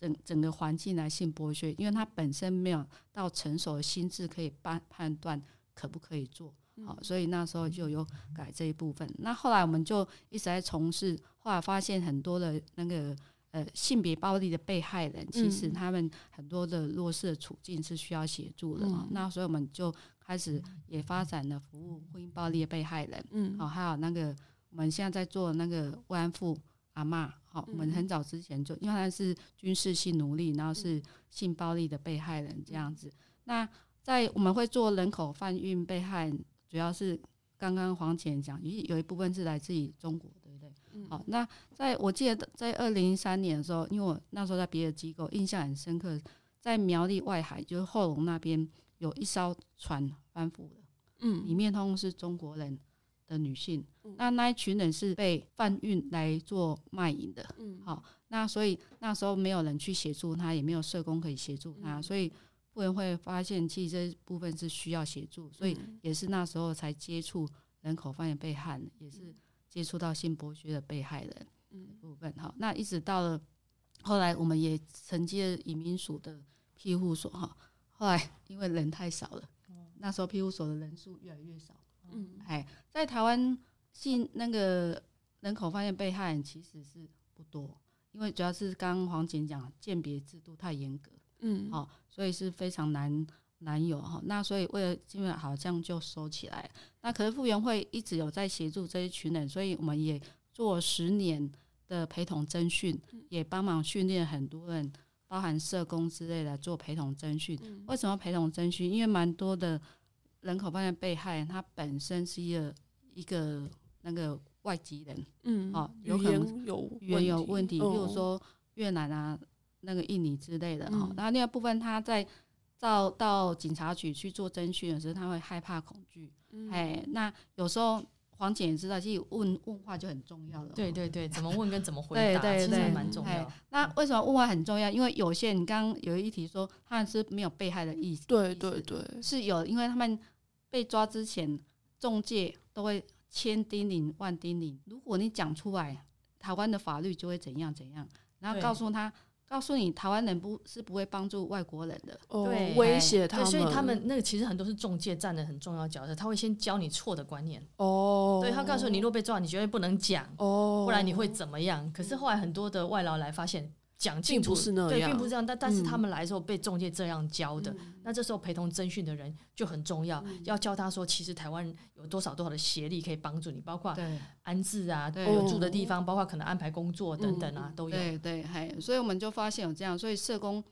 整整个环境来性剥削，因为他本身没有到成熟的心智可以判判断可不可以做好，所以那时候就有改这一部分。那后来我们就一直在从事，后来发现很多的那个呃性别暴力的被害人，其实他们很多的弱势的处境是需要协助的。那所以我们就开始也发展了服务婚姻暴力的被害人，嗯，好，还有那个我们现在在做那个慰安妇。阿妈，好，我们很早之前就，因为他是军事性奴隶，然后是性暴力的被害人这样子。那在我们会做人口贩运被害，主要是刚刚黄姐讲，有有一部分是来自于中国，对不对？好，那在我记得在二零一三年的时候，因为我那时候在别的机构，印象很深刻，在苗栗外海，就是后龙那边有一艘船翻覆了，嗯，里面通通是中国人。的女性，那那一群人是被贩运来做卖淫的，嗯，好，那所以那时候没有人去协助他，也没有社工可以协助他，所以妇人会发现其实这部分是需要协助，所以也是那时候才接触人口贩运被害，也是接触到性剥削的被害人部分。好，那一直到了后来，我们也承接移民署的庇护所哈。后来因为人太少了，那时候庇护所的人数越来越少。嗯，哎，在台湾性那个人口发现被害人其实是不多，因为主要是刚刚黄姐讲鉴别制度太严格，嗯，好，所以是非常难难有哈。那所以为了基本好像就收起来。那可是傅园会一直有在协助这一群人，所以我们也做十年的陪同征训，也帮忙训练很多人，包含社工之类的做陪同征训。为什么陪同征训？因为蛮多的。人口贩卖被害人，他本身是一个一个那个外籍人，嗯，哦，有可能有语言有问题，比如说越南啊、那个印尼之类的哈。然后另外部分，他在到到警察局去做侦讯的时候，他会害怕恐惧，哎，那有时候。黄姐也知道，其实问问话就很重要了。对对对，怎么问跟怎么回答，其实蛮重要。那为什么问话很重要？因为有些人刚刚有一题说，他们是没有被害的意思。对对对，是有，因为他们被抓之前，中介都会千叮咛万叮咛，如果你讲出来，台湾的法律就会怎样怎样，然后告诉他。告诉你，台湾人不是不会帮助外国人的，对，威胁他们。所以他们那个其实很多是中介占的很重要角色，他会先教你错的观念。哦，对他告诉你，若被抓，你绝对不能讲，哦，不然你会怎么样？可是后来很多的外劳来发现。讲清楚是那样，对，并不是这样。但但是他们来的时候被中介这样教的，那这时候陪同征询的人就很重要，要教他说，其实台湾有多少多少的协力可以帮助你，包括安置啊，有住的地方，包括可能安排工作等等啊，都有。对对，还所以我们就发现有这样，所以社工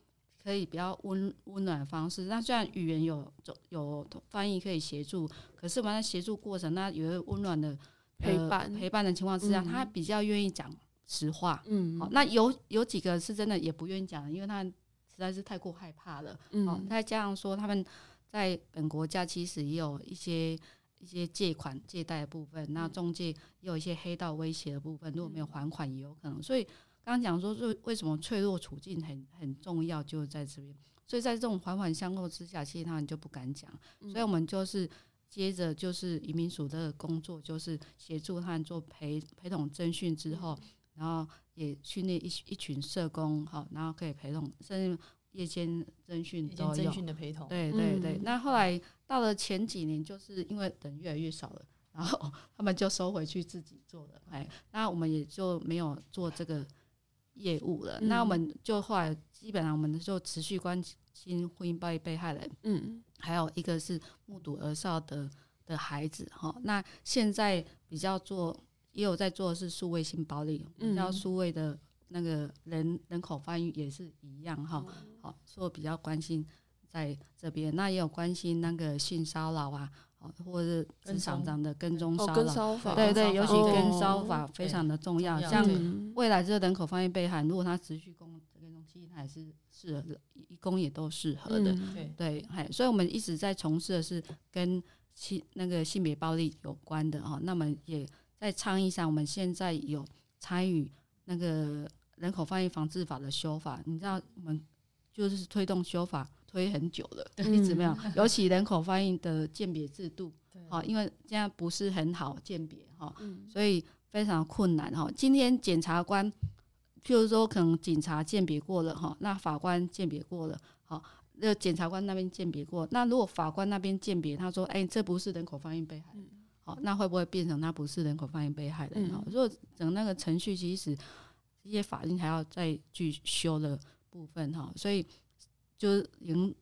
可以比较温温暖的方式。那虽然语言有有翻译可以协助，可是我们在协助过程，那有一个温暖的陪伴陪伴的情况之下，他比较愿意讲。实话，嗯，好，那有有几个是真的也不愿意讲，因为他实在是太过害怕了，嗯，再加上说他们在本国家其实也有一些一些借款借贷的部分，那中介也有一些黑道威胁的部分，如果没有还款也有可能，所以刚刚讲说，为为什么脆弱处境很很重要，就在这边，所以在这种环环相扣之下，其实他们就不敢讲，所以我们就是接着就是移民署的工作，就是协助他们做陪陪同征讯之后。然后也训练一一群社工，好，然后可以陪同，甚至夜间侦讯都有。的陪同。对对对。那后来到了前几年，就是因为人越来越少了，然后他们就收回去自己做了。哎，那我们也就没有做这个业务了。那我们就后来基本上我们就持续关心婚姻暴力被害人，嗯，还有一个是目睹儿少的的孩子，哈。那现在比较做。也有在做的是数位性暴力，比较数位的那个人人口翻译也是一样哈。好，所以比较关心在这边，那也有关心那个性骚扰啊，或者是职场上的跟踪骚扰。对对，尤其跟骚法非常的重要。像未来这个人口翻译被害，如果他持续工跟踪，其实他也是适合的，一工也都适合的。对对，还所以我们一直在从事的是跟性那个性别暴力有关的哈。那么也。在倡议上，我们现在有参与那个人口贩运防治法的修法。你知道，我们就是推动修法推很久了，一直没有。尤其人口贩运的鉴别制度，好，因为现在不是很好鉴别哈，所以非常困难哈。今天检察官，譬如说，可能警察鉴别过了哈，那法官鉴别过了，好，那检察官那边鉴别过，那如果法官那边鉴别，他说，哎，这不是人口贩运被害。那会不会变成他不是人口贩运被害人？哈，如果整那个程序，其实一些法令还要再去修的部分哈，所以就已经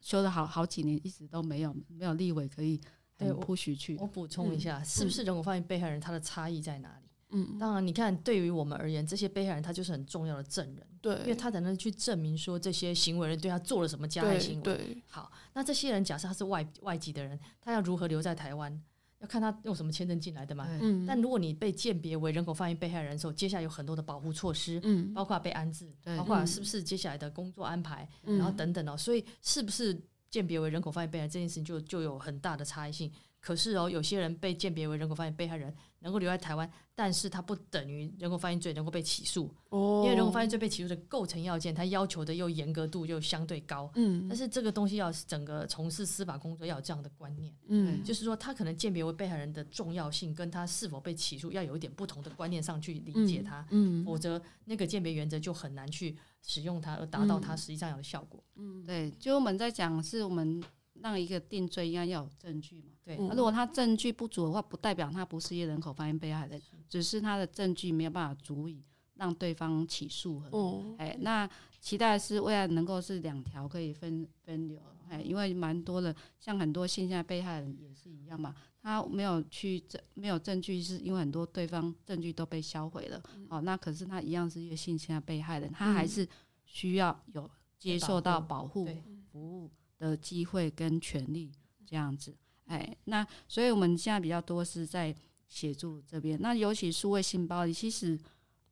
修了好好几年，一直都没有没有立委可以很铺许去。我补充一下，是不是人口贩运被害人，他的差异在哪里？嗯，当然，你看，对于我们而言，这些被害人他就是很重要的证人，对，因为他才能去证明说这些行为人对他做了什么加害行为。对，好，那这些人假设他是外外籍的人，他要如何留在台湾？要看他用什么签证进来的嘛。嗯。但如果你被鉴别为人口贩运被害人的时候，接下来有很多的保护措施，嗯，包括被安置，包括是不是接下来的工作安排，然后等等哦。所以是不是鉴别为人口贩运被害人这件事情就就有很大的差异性。可是哦，有些人被鉴别为人口贩运被害人，能够留在台湾，但是他不等于人口贩运罪能够被起诉。哦，因为人口贩运罪被起诉的构成要件，它要求的又严格度又相对高。嗯，但是这个东西要整个从事司法工作要有这样的观念。嗯，就是说他可能鉴别为被害人的重要性，跟他是否被起诉要有一点不同的观念上去理解他。嗯，否则那个鉴别原则就很难去使用它，而达到它实际上有的效果。嗯，对，就我们在讲是我们。让一个定罪应该要有证据嘛？对。那如果他证据不足的话，不代表他不是一人口贩运被害人，只是他的证据没有办法足以让对方起诉。哦。哎，那期待是未来能够是两条可以分分流。哎，因为蛮多的，像很多线下被害人也是一样嘛，他没有去证，没有证据，是因为很多对方证据都被销毁了。哦，那可是他一样是一个性侵的被害人，他还是需要有接受到保护服务。的机会跟权利这样子，哎，那所以我们现在比较多是在协助这边。那尤其数位性暴力，其实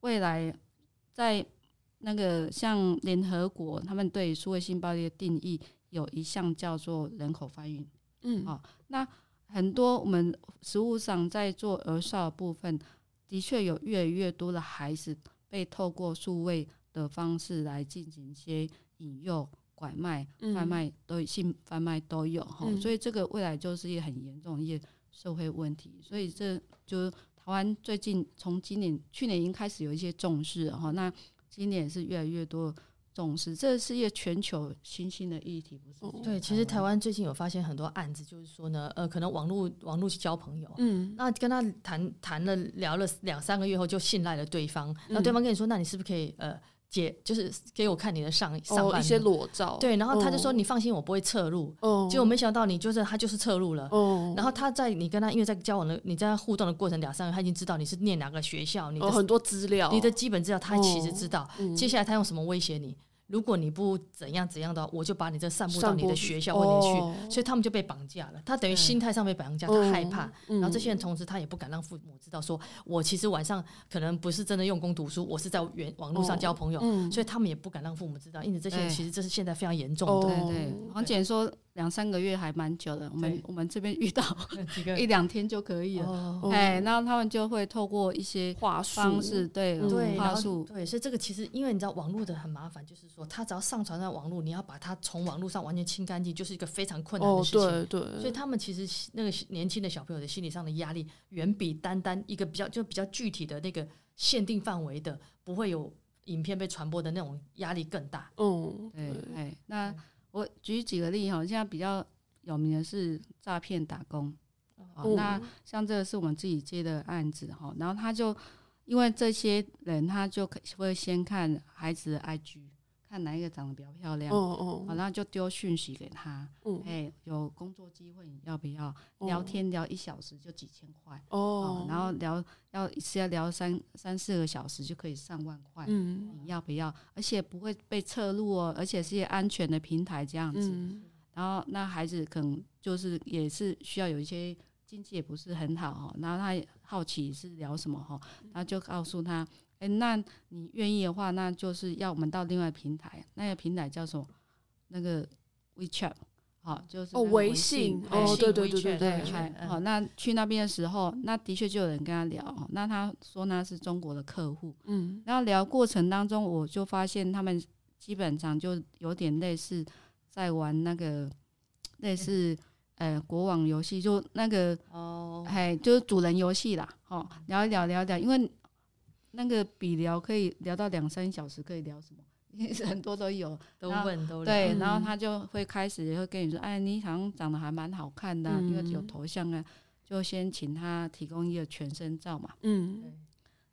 未来在那个像联合国，他们对数位性暴力的定义有一项叫做人口贩运。嗯，好，那很多我们实务上在做儿少的部分，的确有越来越多的孩子被透过数位的方式来进行一些引诱。拐卖、贩卖都性贩卖都有哈，所以这个未来就是一个很严重一个社会问题。所以这就台湾最近从今年、去年已经开始有一些重视哈，那今年是越来越多重视。这是一个全球新兴的议题，不是？对，其实台湾最近有发现很多案子，就是说呢，呃，可能网络网络去交朋友，嗯，那跟他谈谈了聊了两三个月后，就信赖了对方，那对方跟你说，那你是不是可以呃？姐就是给我看你的上上半一些裸照，对，然后他就说你放心，我不会侧入。哦，结果没想到你就是他就是侧入了。哦，然后他在你跟他因为在交往的你在互动的过程两三个月，他已经知道你是念哪个学校，你的很多资料，你的基本资料他其实知道。接下来他用什么威胁你？如果你不怎样怎样的，我就把你这散布到你的学校或你去，所以他们就被绑架了。他等于心态上被绑架，他害怕。然后这些人同时他也不敢让父母知道，说我其实晚上可能不是真的用功读书，我是在原网络上交朋友，所以他们也不敢让父母知道。因此这些其实这是现在非常严重的。对对，黄姐说。两三个月还蛮久的，我们我们这边遇到 一两天就可以了，哎，然后他们就会透过一些话方式，对对话术，对，所以这个其实因为你知道网络的很麻烦，就是说他只要上传到网络，你要把它从网络上完全清干净，就是一个非常困难的事情。对对，所以他们其实那个年轻的小朋友的心理上的压力，远比单单一个比较就比较具体的那个限定范围的，不会有影片被传播的那种压力更大。嗯，对，哎，那。我举几个例哈，现在比较有名的是诈骗打工，那像这个是我们自己接的案子哈，然后他就因为这些人，他就会先看孩子的 IG，看哪一个长得比较漂亮，哦哦，然后就丢讯息给他，嗯，哎，有工作机会你要不要？聊天聊一小时就几千块，哦，然后聊要一次要聊三三四个小时就可以上万块，嗯，你要不要？而且不会被侧录哦，而且是安全的平台这样子，然后那孩子可能就是也是需要有一些经济也不是很好哈，然后他好奇是聊什么哈，然后就告诉他，哎，那你愿意的话，那就是要我们到另外平台，那个平台叫什么？那个 WeChat。好，就是哦，微信哦，对对对对对，好，那去那边的时候，那的确就有人跟他聊，那他说那是中国的客户，嗯，然后聊过程当中，我就发现他们基本上就有点类似在玩那个类似呃国网游戏，就那个哦，哎，就是主人游戏啦，哦，聊一聊聊一聊，因为那个比聊可以聊到两三小时，可以聊什么？很多都有，都问都对，然后他就会开始也会跟你说，哎，你好像长得还蛮好看的，因为有头像啊，就先请他提供一个全身照嘛，嗯，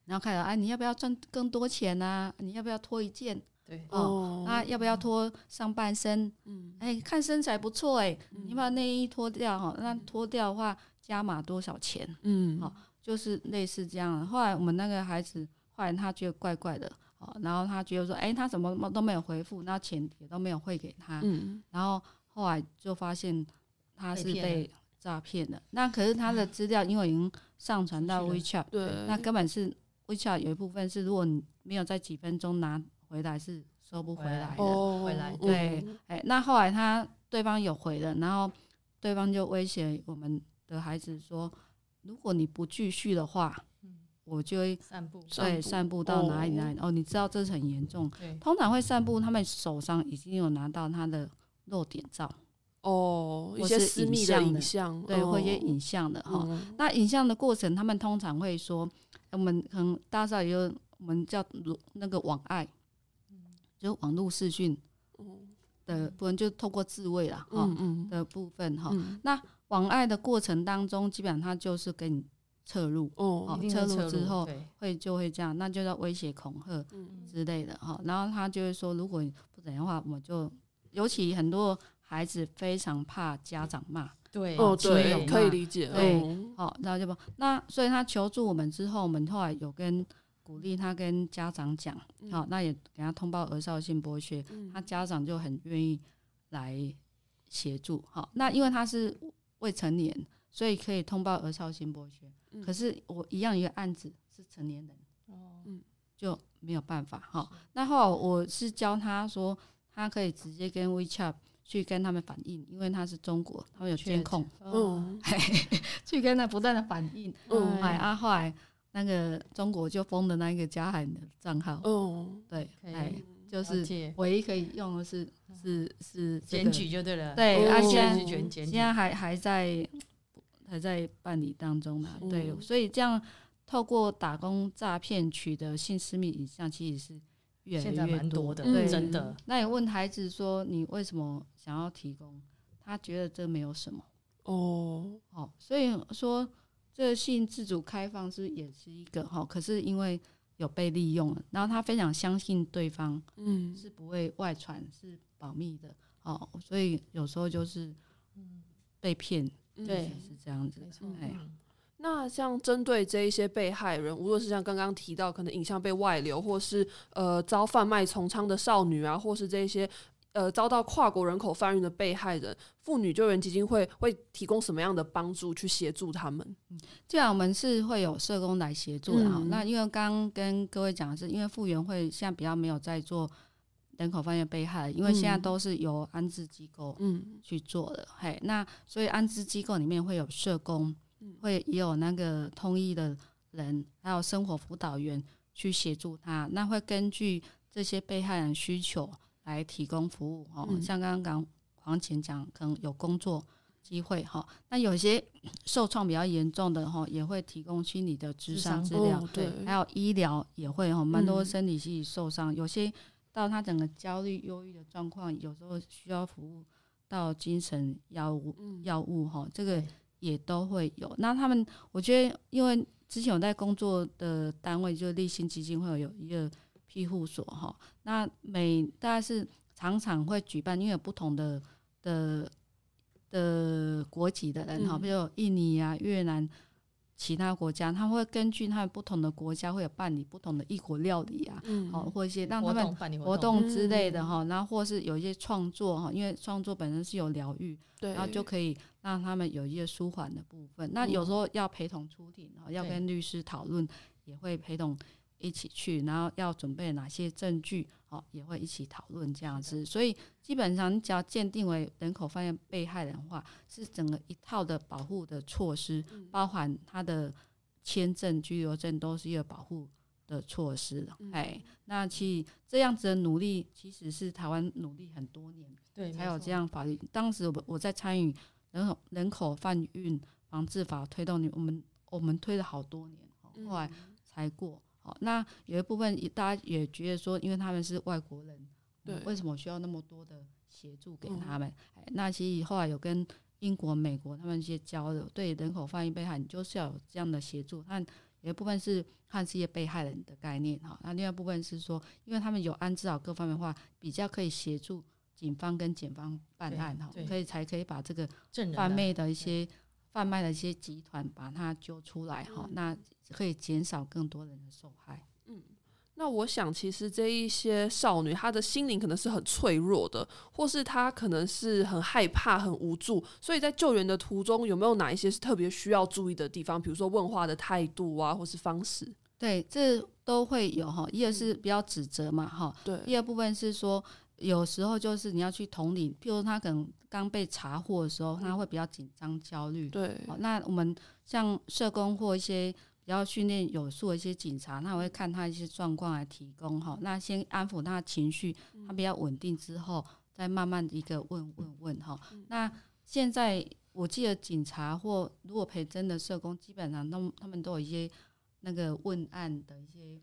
然后开始，哎，你要不要赚更多钱啊？你要不要脱一件？对，哦，那要不要脱上半身？嗯，哎，看身材不错，哎，你把内衣脱掉哈，那脱掉的话加码多少钱？嗯，好，就是类似这样。后来我们那个孩子，后来他觉得怪怪的。哦，然后他觉得说，哎，他什么都没有回复，那钱也都没有汇给他。嗯，然后后来就发现他是被诈骗的。那可是他的资料因为已经上传到 WeChat，对，那根本是 WeChat 有一部分是，如果你没有在几分钟拿回来，是收不回来的。哦，回来。对，哎，那后来他对方有回了，然后对方就威胁我们的孩子说，如果你不继续的话，我就会散步，对，散步。到哪里哪里。哦，你知道这是很严重。通常会散步，他们手上已经有拿到他的肉点照哦，一些私密的影像，对，或一些影像的哈。那影像的过程，他们通常会说，我们可能大家知道有我们叫那个网爱，就网络视讯的部分，就透过自慰了哈的部分哈。那网爱的过程当中，基本上他就是跟你。侧入哦，侧入之后会就会这样，那就叫威胁恐吓之类的哈。然后他就会说，如果你不怎样的话，我们就尤其很多孩子非常怕家长骂，对哦，对，可以理解，对，好，然后就不那，所以他求助我们之后，我们后来有跟鼓励他跟家长讲，好，那也给他通报儿少性剥削，他家长就很愿意来协助，好，那因为他是未成年，所以可以通报儿少性剥削。可是我一样一个案子是成年人哦，嗯，就没有办法哈。那后来我是教他说，他可以直接跟 WeChat 去跟他们反映，因为他是中国，他们有监控，嗯，去跟他不断的反映，嗯，哎，啊，后来那个中国就封了那个加海的账号，哦，对，哎，就是唯一可以用的是是是检举就对了，对，啊，现在现在还还在。还在办理当中呢，对，所以这样透过打工诈骗取得性私密影像，其实是越来越多的，对，真的。那你问孩子说你为什么想要提供？他觉得这没有什么哦，好，所以说这性自主开放是也是一个哈，可是因为有被利用了，然后他非常相信对方，嗯，是不会外传，是保密的，哦，所以有时候就是被骗。对，是这样子。哎，那像针对这一些被害人，无论是像刚刚提到可能影像被外流，或是呃遭贩卖从娼的少女啊，或是这些呃遭到跨国人口贩运的被害人，妇女救援基金会会提供什么样的帮助去协助他们？嗯，这样我们是会有社工来协助的哈。那因为刚刚跟各位讲的是，因为复原会现在比较没有在做。人口贩运被害，因为现在都是由安置机构嗯去做的，嘿，那所以安置机构里面会有社工，会也有那个通译的人，还有生活辅导员去协助他，那会根据这些被害人需求来提供服务哦。像刚刚黄前讲，可能有工作机会哈，那有些受创比较严重的哈，也会提供心理的智商治疗，对，还有医疗也会哈，蛮多生理系受伤，有些。到他整个焦虑、忧郁的状况，有时候需要服务到精神药物、药物哈，这个也都会有。那他们，我觉得，因为之前我在工作的单位，就立新基金会有一个庇护所哈，那每大概是常常会举办，因为有不同的的的国籍的人哈，比如印尼啊、越南。其他国家，他们会根据他们不同的国家，会有办理不同的异国料理啊，好或一些让他们活动之类的哈，然后或是有一些创作哈，因为创作本身是有疗愈，然后就可以让他们有一些舒缓的部分。那有时候要陪同出庭，要跟律师讨论，也会陪同。一起去，然后要准备哪些证据，哦，也会一起讨论这样子。所以基本上，你只要鉴定为人口贩运被害人的话，是整个一套的保护的措施，包含他的签证、居留证都是一个保护的措施。哎，那其实这样子的努力，其实是台湾努力很多年，对，才有这样法律。当时我我在参与人口人口贩运防治法推动，你我们我们推了好多年，后来才过。那有一部分大家也觉得说，因为他们是外国人，对，为什么需要那么多的协助给他们？哎，那其实后来有跟英国、美国他们一些交流，对人口贩运被害，你就是要有这样的协助。那有一部分是看这些被害人的概念哈，那另外一部分是说，因为他们有安置好各方面的话，比较可以协助警方跟检方办案哈，可以才可以把这个贩卖的一些。贩卖的一些集团把它揪出来哈，那可以减少更多人的受害。嗯，那我想其实这一些少女她的心灵可能是很脆弱的，或是她可能是很害怕、很无助，所以在救援的途中有没有哪一些是特别需要注意的地方？比如说问话的态度啊，或是方式？对，这都会有哈。一个是比较指责嘛哈，对。第二部分是说有时候就是你要去统领，譬如他可能刚被查获的时候，他会比较紧张、焦虑。对，那我们像社工或一些比较训练有素的一些警察，那我会看他一些状况来提供哈。那先安抚他的情绪，他比较稳定之后，再慢慢一个问问问哈。那现在我记得警察或如果陪真的社工，基本上都他们都有一些那个问案的一些。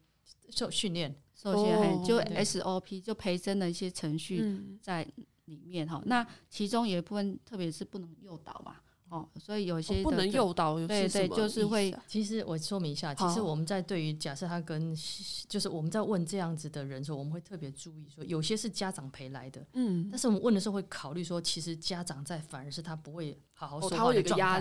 受训练，受训练就 SOP 就培生的一些程序在里面哈。那其中有一部分，特别是不能诱导嘛。哦，所以有些不能诱导，对对，就是会。其实我说明一下，其实我们在对于假设他跟，就是我们在问这样子的人的时候，我们会特别注意说，有些是家长陪来的，嗯，但是我们问的时候会考虑说，其实家长在反而是他不会好好说话的状态。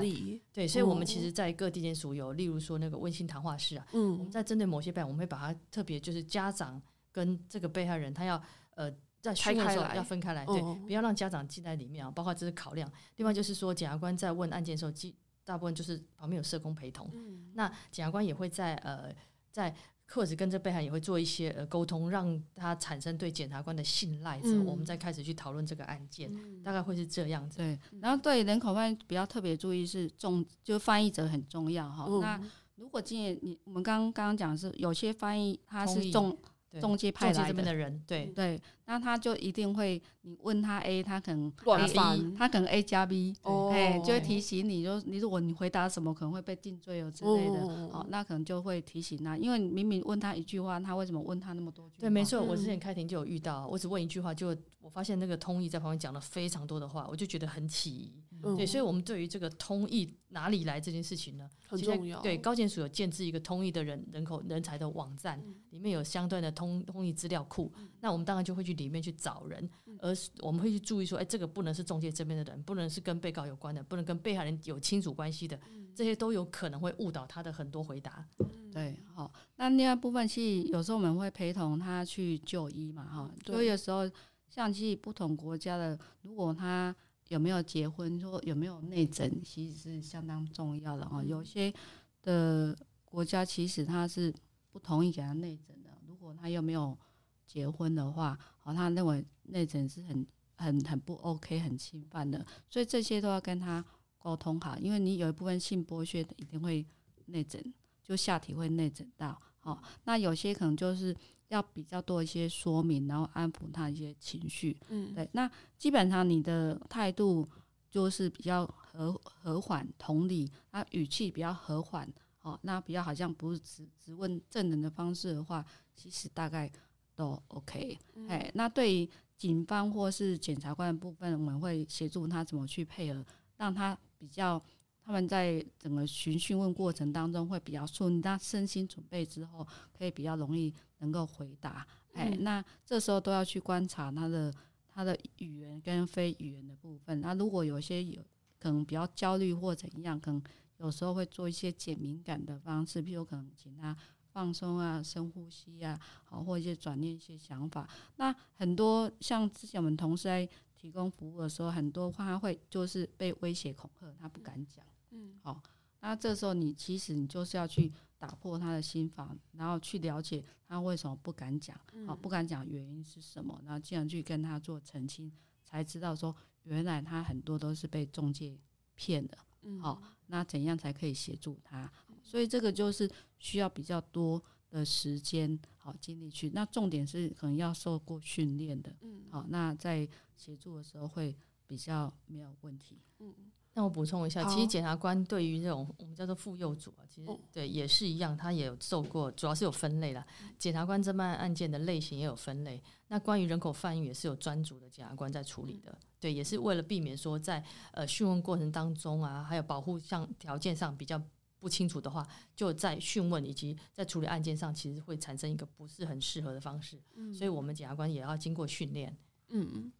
对，所以我们其实，在各地检署有，例如说那个温馨谈话室啊，嗯，我们在针对某些被害人，我们会把它特别就是家长跟这个被害人，他要呃。在训的时候要分开来，对，不要让家长进在里面啊。包括这是考量。另外就是说，检察官在问案件的时候，基大部分就是旁边有社工陪同。那检察官也会在呃，在或者跟这被害人也会做一些呃沟通，让他产生对检察官的信赖之后，我们再开始去讨论这个案件。大概会是这样子。对，然后对人口翻译比较特别注意是重，就翻译者很重要哈。那如果今年你我们刚刚刚讲是有些翻译他是重。中介派来这边的人，对对，那他就一定会，你问他 A，他可能乱翻，他可能 A 加 B，哎，就会提醒你，就你如果你回答什么，可能会被定罪哦之类的，哦，那可能就会提醒他，因为明明问他一句话，他为什么问他那么多句？对，没错，我之前开庭就有遇到，我只问一句话，就我发现那个通译在旁边讲了非常多的话，我就觉得很起疑。对，所以，我们对于这个通译哪里来这件事情呢？很重要。对，高检署有建制一个通译的人人口人才的网站，里面有相对的通通译资料库。那我们当然就会去里面去找人，而我们会去注意说，哎，这个不能是中介这边的人，不能是跟被告有关的，不能跟被害人有亲属关系的，这些都有可能会误导他的很多回答。对，好。那另外部分是有时候我们会陪同他去就医嘛，哈。所以有时候像去不同国家的，如果他有没有结婚？说有没有内诊，其实是相当重要的哈。有些的国家其实他是不同意给他内诊的。如果他又没有结婚的话，哦，他认为内诊是很很很不 OK、很侵犯的。所以这些都要跟他沟通好，因为你有一部分性剥削的一定会内诊，就下体会内诊到。哦，那有些可能就是。要比较多一些说明，然后安抚他一些情绪。嗯，对。那基本上你的态度就是比较和和缓、同理，那语气比较和缓。哦，那比较好像不是只只问证人的方式的话，其实大概都 OK。哎，那对于警方或是检察官的部分，我们会协助他怎么去配合，让他比较。他们在整个询讯问过程当中会比较顺，他身心准备之后，可以比较容易能够回答。哎，那这时候都要去观察他的他的语言跟非语言的部分。那如果有些有可能比较焦虑或怎样，可能有时候会做一些减敏感的方式，譬如可能请他放松啊、深呼吸啊，好或一些转念一些想法。那很多像之前我们同事在提供服务的时候，很多话他会就是被威胁恐吓，他不敢讲。嗯，好，那这时候你其实你就是要去打破他的心房，然后去了解他为什么不敢讲，好，不敢讲原因是什么，然后这样去跟他做澄清，才知道说原来他很多都是被中介骗的，嗯，好，那怎样才可以协助他？所以这个就是需要比较多的时间，好精力去，那重点是可能要受过训练的，嗯，好，那在协助的时候会比较没有问题，嗯。那我补充一下，其实检察官对于这种我们叫做妇幼组啊，其实对也是一样，他也有受过，主要是有分类了。检察官侦办案件的类型也有分类。那关于人口贩运也是有专组的检察官在处理的，对，也是为了避免说在呃讯问过程当中啊，还有保护上条件上比较不清楚的话，就在讯问以及在处理案件上，其实会产生一个不是很适合的方式。所以我们检察官也要经过训练。嗯。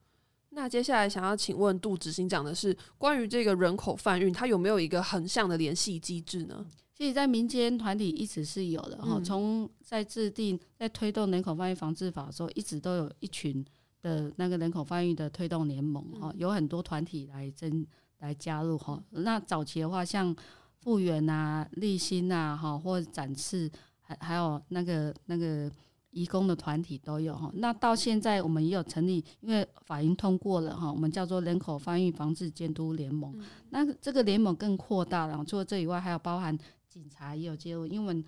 那接下来想要请问杜执行长的是，关于这个人口贩运，它有没有一个横向的联系机制呢？其实，在民间团体一直是有的哈，从在制定、在推动人口贩运防治法的时候，一直都有一群的那个人口贩运的推动联盟哈，有很多团体来增来加入哈。那早期的话，像复原啊、立新啊哈，或者展示，还还有那个那个移工的团体都有哈。那到现在我们也有成立，因为法院通过了哈，我们叫做人口贩运防治监督联盟。那这个联盟更扩大了，除了这以外，还有包含警察也有介入，因为我们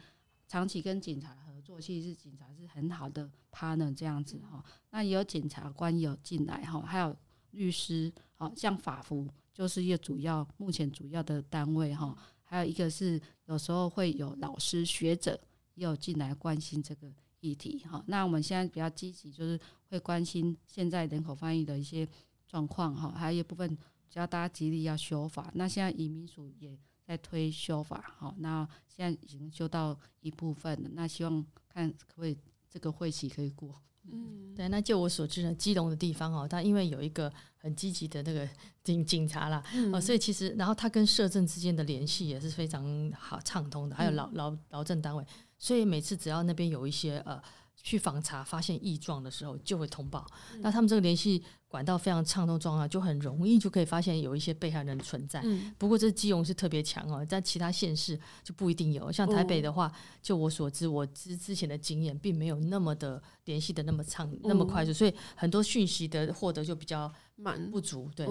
长期跟警察合作，其实是警察是很好的 partner 这样子哈。那也有检察官有进来哈，还有律师，好像法服就是一个主要目前主要的单位哈。还有一个是有时候会有老师学者也有进来关心这个议题哈。那我们现在比较积极，就是会关心现在人口翻译的一些状况哈。还有一部分叫大家极力要修法。那现在移民署也在推修法哈。那现在已经修到一部分了。那希望看可不可以这个会期可以过。嗯，对。那就我所知呢，基隆的地方哦，它因为有一个很积极的那个警警察啦，哦，所以其实然后他跟社政之间的联系也是非常好畅通的，还有劳劳劳政单位，所以每次只要那边有一些呃去访查发现异状的时候，就会通报。那他们这个联系管道非常畅通状况，就很容易就可以发现有一些被害人存在。不过这基隆是特别强哦，在其他县市就不一定有。像台北的话，就我所知，我之之前的经验并没有那么的联系的那么畅那么快速，所以很多讯息的获得就比较。满不足，对。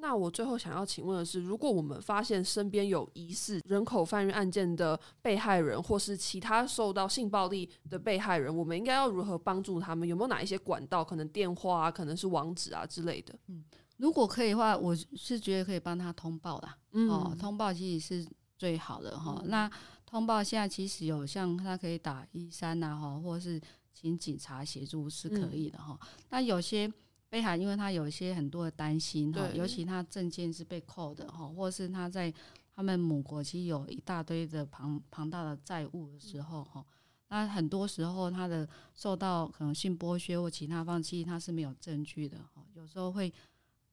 那我最后想要请问的是，如果我们发现身边有疑似人口贩运案件的被害人，或是其他受到性暴力的被害人，我们应该要如何帮助他们？有没有哪一些管道？可能电话啊，可能是网址啊之类的。嗯，如果可以的话，我是觉得可以帮他通报啦。哦，通报其实是最好的哈。那通报现在其实有像他可以打一三呐哈，或是请警察协助是可以的哈。那有些。被害，因为他有一些很多的担心哈，尤其他证件是被扣的哈，或是他在他们母国其实有一大堆的庞庞大的债务的时候哈，那很多时候他的受到可能性剥削或其他方，其实，他是没有证据的哈，有时候会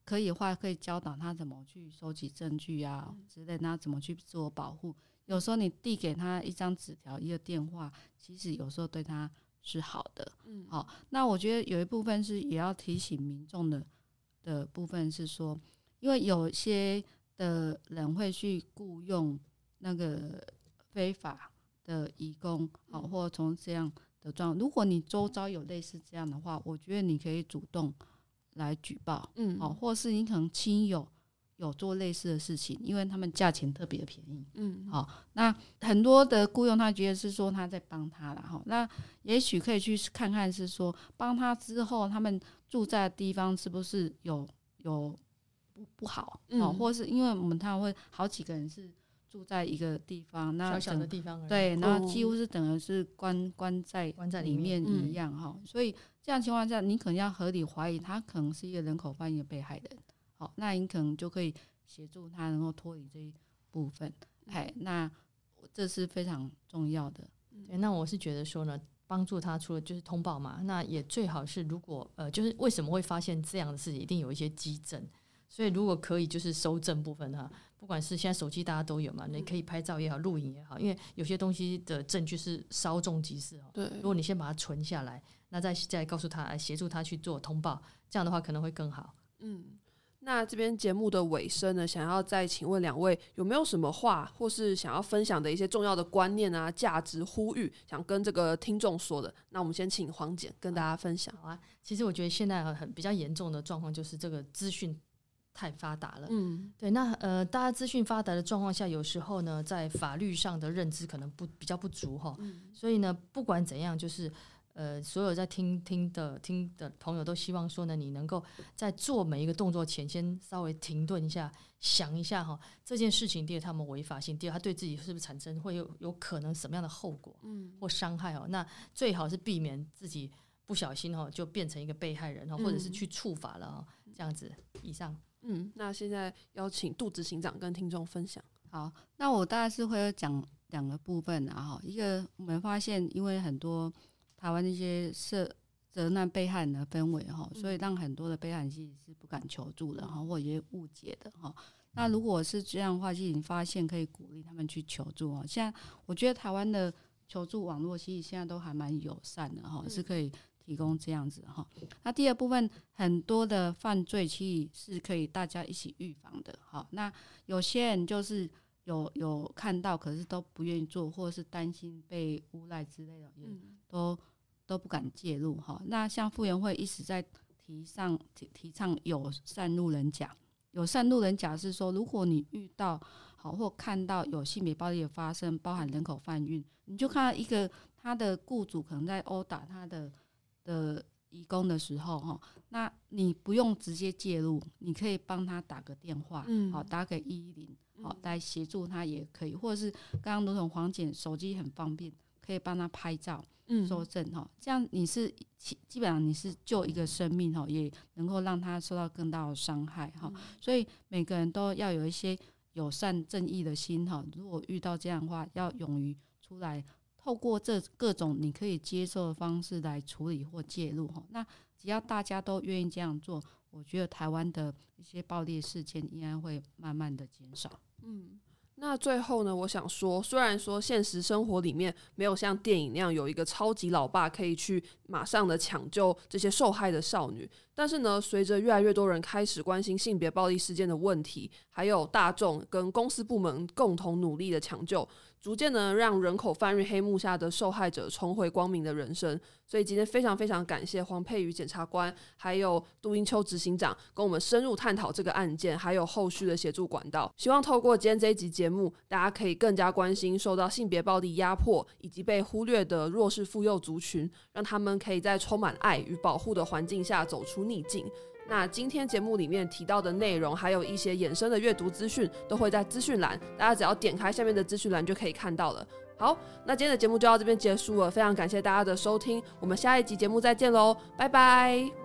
可以话可以教导他怎么去收集证据啊之类，那怎么去自我保护，有时候你递给他一张纸条一个电话，其实有时候对他。是好的，嗯，好，那我觉得有一部分是也要提醒民众的的部分是说，因为有些的人会去雇佣那个非法的义工，好，或从这样的状，如果你周遭有类似这样的话，我觉得你可以主动来举报，嗯，好，或是你可能亲友。有做类似的事情，因为他们价钱特别的便宜。嗯，好，那很多的雇佣他觉得是说他在帮他了哈，那也许可以去看看是说帮他之后，他们住在的地方是不是有有不不好，哦，或是因为我们他会好几个人是住在一个地方，那小小的地方，对，那几乎是等于是关关在关在里面一样哈，所以这样情况下，你可能要合理怀疑他可能是一个人口贩运的被害人。好，那你可能就可以协助他能够脱离这一部分，哎，那这是非常重要的。对，那我是觉得说呢，帮助他除了就是通报嘛，那也最好是如果呃，就是为什么会发现这样的事情，一定有一些基证，所以如果可以就是收证部分哈，不管是现在手机大家都有嘛，你可以拍照也好，录影也好，因为有些东西的证据是稍纵即逝哈。对，如果你先把它存下来，那再再告诉他，协助他去做通报，这样的话可能会更好。嗯。那这边节目的尾声呢，想要再请问两位有没有什么话，或是想要分享的一些重要的观念啊、价值呼吁，想跟这个听众说的？那我们先请黄姐跟大家分享。好啊，其实我觉得现在很比较严重的状况就是这个资讯太发达了。嗯，对。那呃，大家资讯发达的状况下，有时候呢，在法律上的认知可能不比较不足哈。嗯。所以呢，不管怎样，就是。呃，所有在听听的听的朋友都希望说呢，你能够在做每一个动作前，先稍微停顿一下，想一下哈，这件事情第二他们违法性，第二他对自己是不是产生会有有可能什么样的后果，嗯，或伤害哦，那最好是避免自己不小心哦就变成一个被害人哦，或者是去触法了哦，这样子。以上，嗯，那现在邀请杜执行长跟听众分享。好，那我大概是会讲两个部分啊，哈，一个我们发现因为很多。台湾那些涉责难被害人的氛围哈，所以让很多的被害人其实是不敢求助的哈，或者误解的哈。那如果是这样的话，其实你发现可以鼓励他们去求助哦。现在我觉得台湾的求助网络其实现在都还蛮友善的哈，是可以提供这样子哈。那第二部分，很多的犯罪其实是可以大家一起预防的哈。那有些人就是有有看到，可是都不愿意做，或者是担心被诬赖之类的，也都。都不敢介入哈。那像傅园慧一直在提倡提提倡有善路人甲，有善路人甲是说，如果你遇到好或看到有性别暴力的发生，包含人口贩运，你就看到一个他的雇主可能在殴打他的的。义工的时候，哈，那你不用直接介入，你可以帮他打个电话，嗯，好，打给一一零，好，来协助他也可以，或者是刚刚卢总黄姐手机很方便，可以帮他拍照，嗯，收证，哈，这样你是基基本上你是救一个生命，哈，也能够让他受到更大的伤害，哈，所以每个人都要有一些友善正义的心，哈，如果遇到这样的话，要勇于出来。透过这各种你可以接受的方式来处理或介入哈，那只要大家都愿意这样做，我觉得台湾的一些暴力事件应该会慢慢的减少。嗯。那最后呢，我想说，虽然说现实生活里面没有像电影那样有一个超级老爸可以去马上的抢救这些受害的少女，但是呢，随着越来越多人开始关心性别暴力事件的问题，还有大众跟公司部门共同努力的抢救，逐渐呢让人口贩运黑幕下的受害者重回光明的人生。所以今天非常非常感谢黄佩瑜检察官，还有杜英秋执行长，跟我们深入探讨这个案件，还有后续的协助管道。希望透过今天这一集节目，大家可以更加关心受到性别暴力压迫以及被忽略的弱势妇幼族群，让他们可以在充满爱与保护的环境下走出逆境。那今天节目里面提到的内容，还有一些衍生的阅读资讯，都会在资讯栏，大家只要点开下面的资讯栏就可以看到了。好，那今天的节目就到这边结束了，非常感谢大家的收听，我们下一集节目再见喽，拜拜。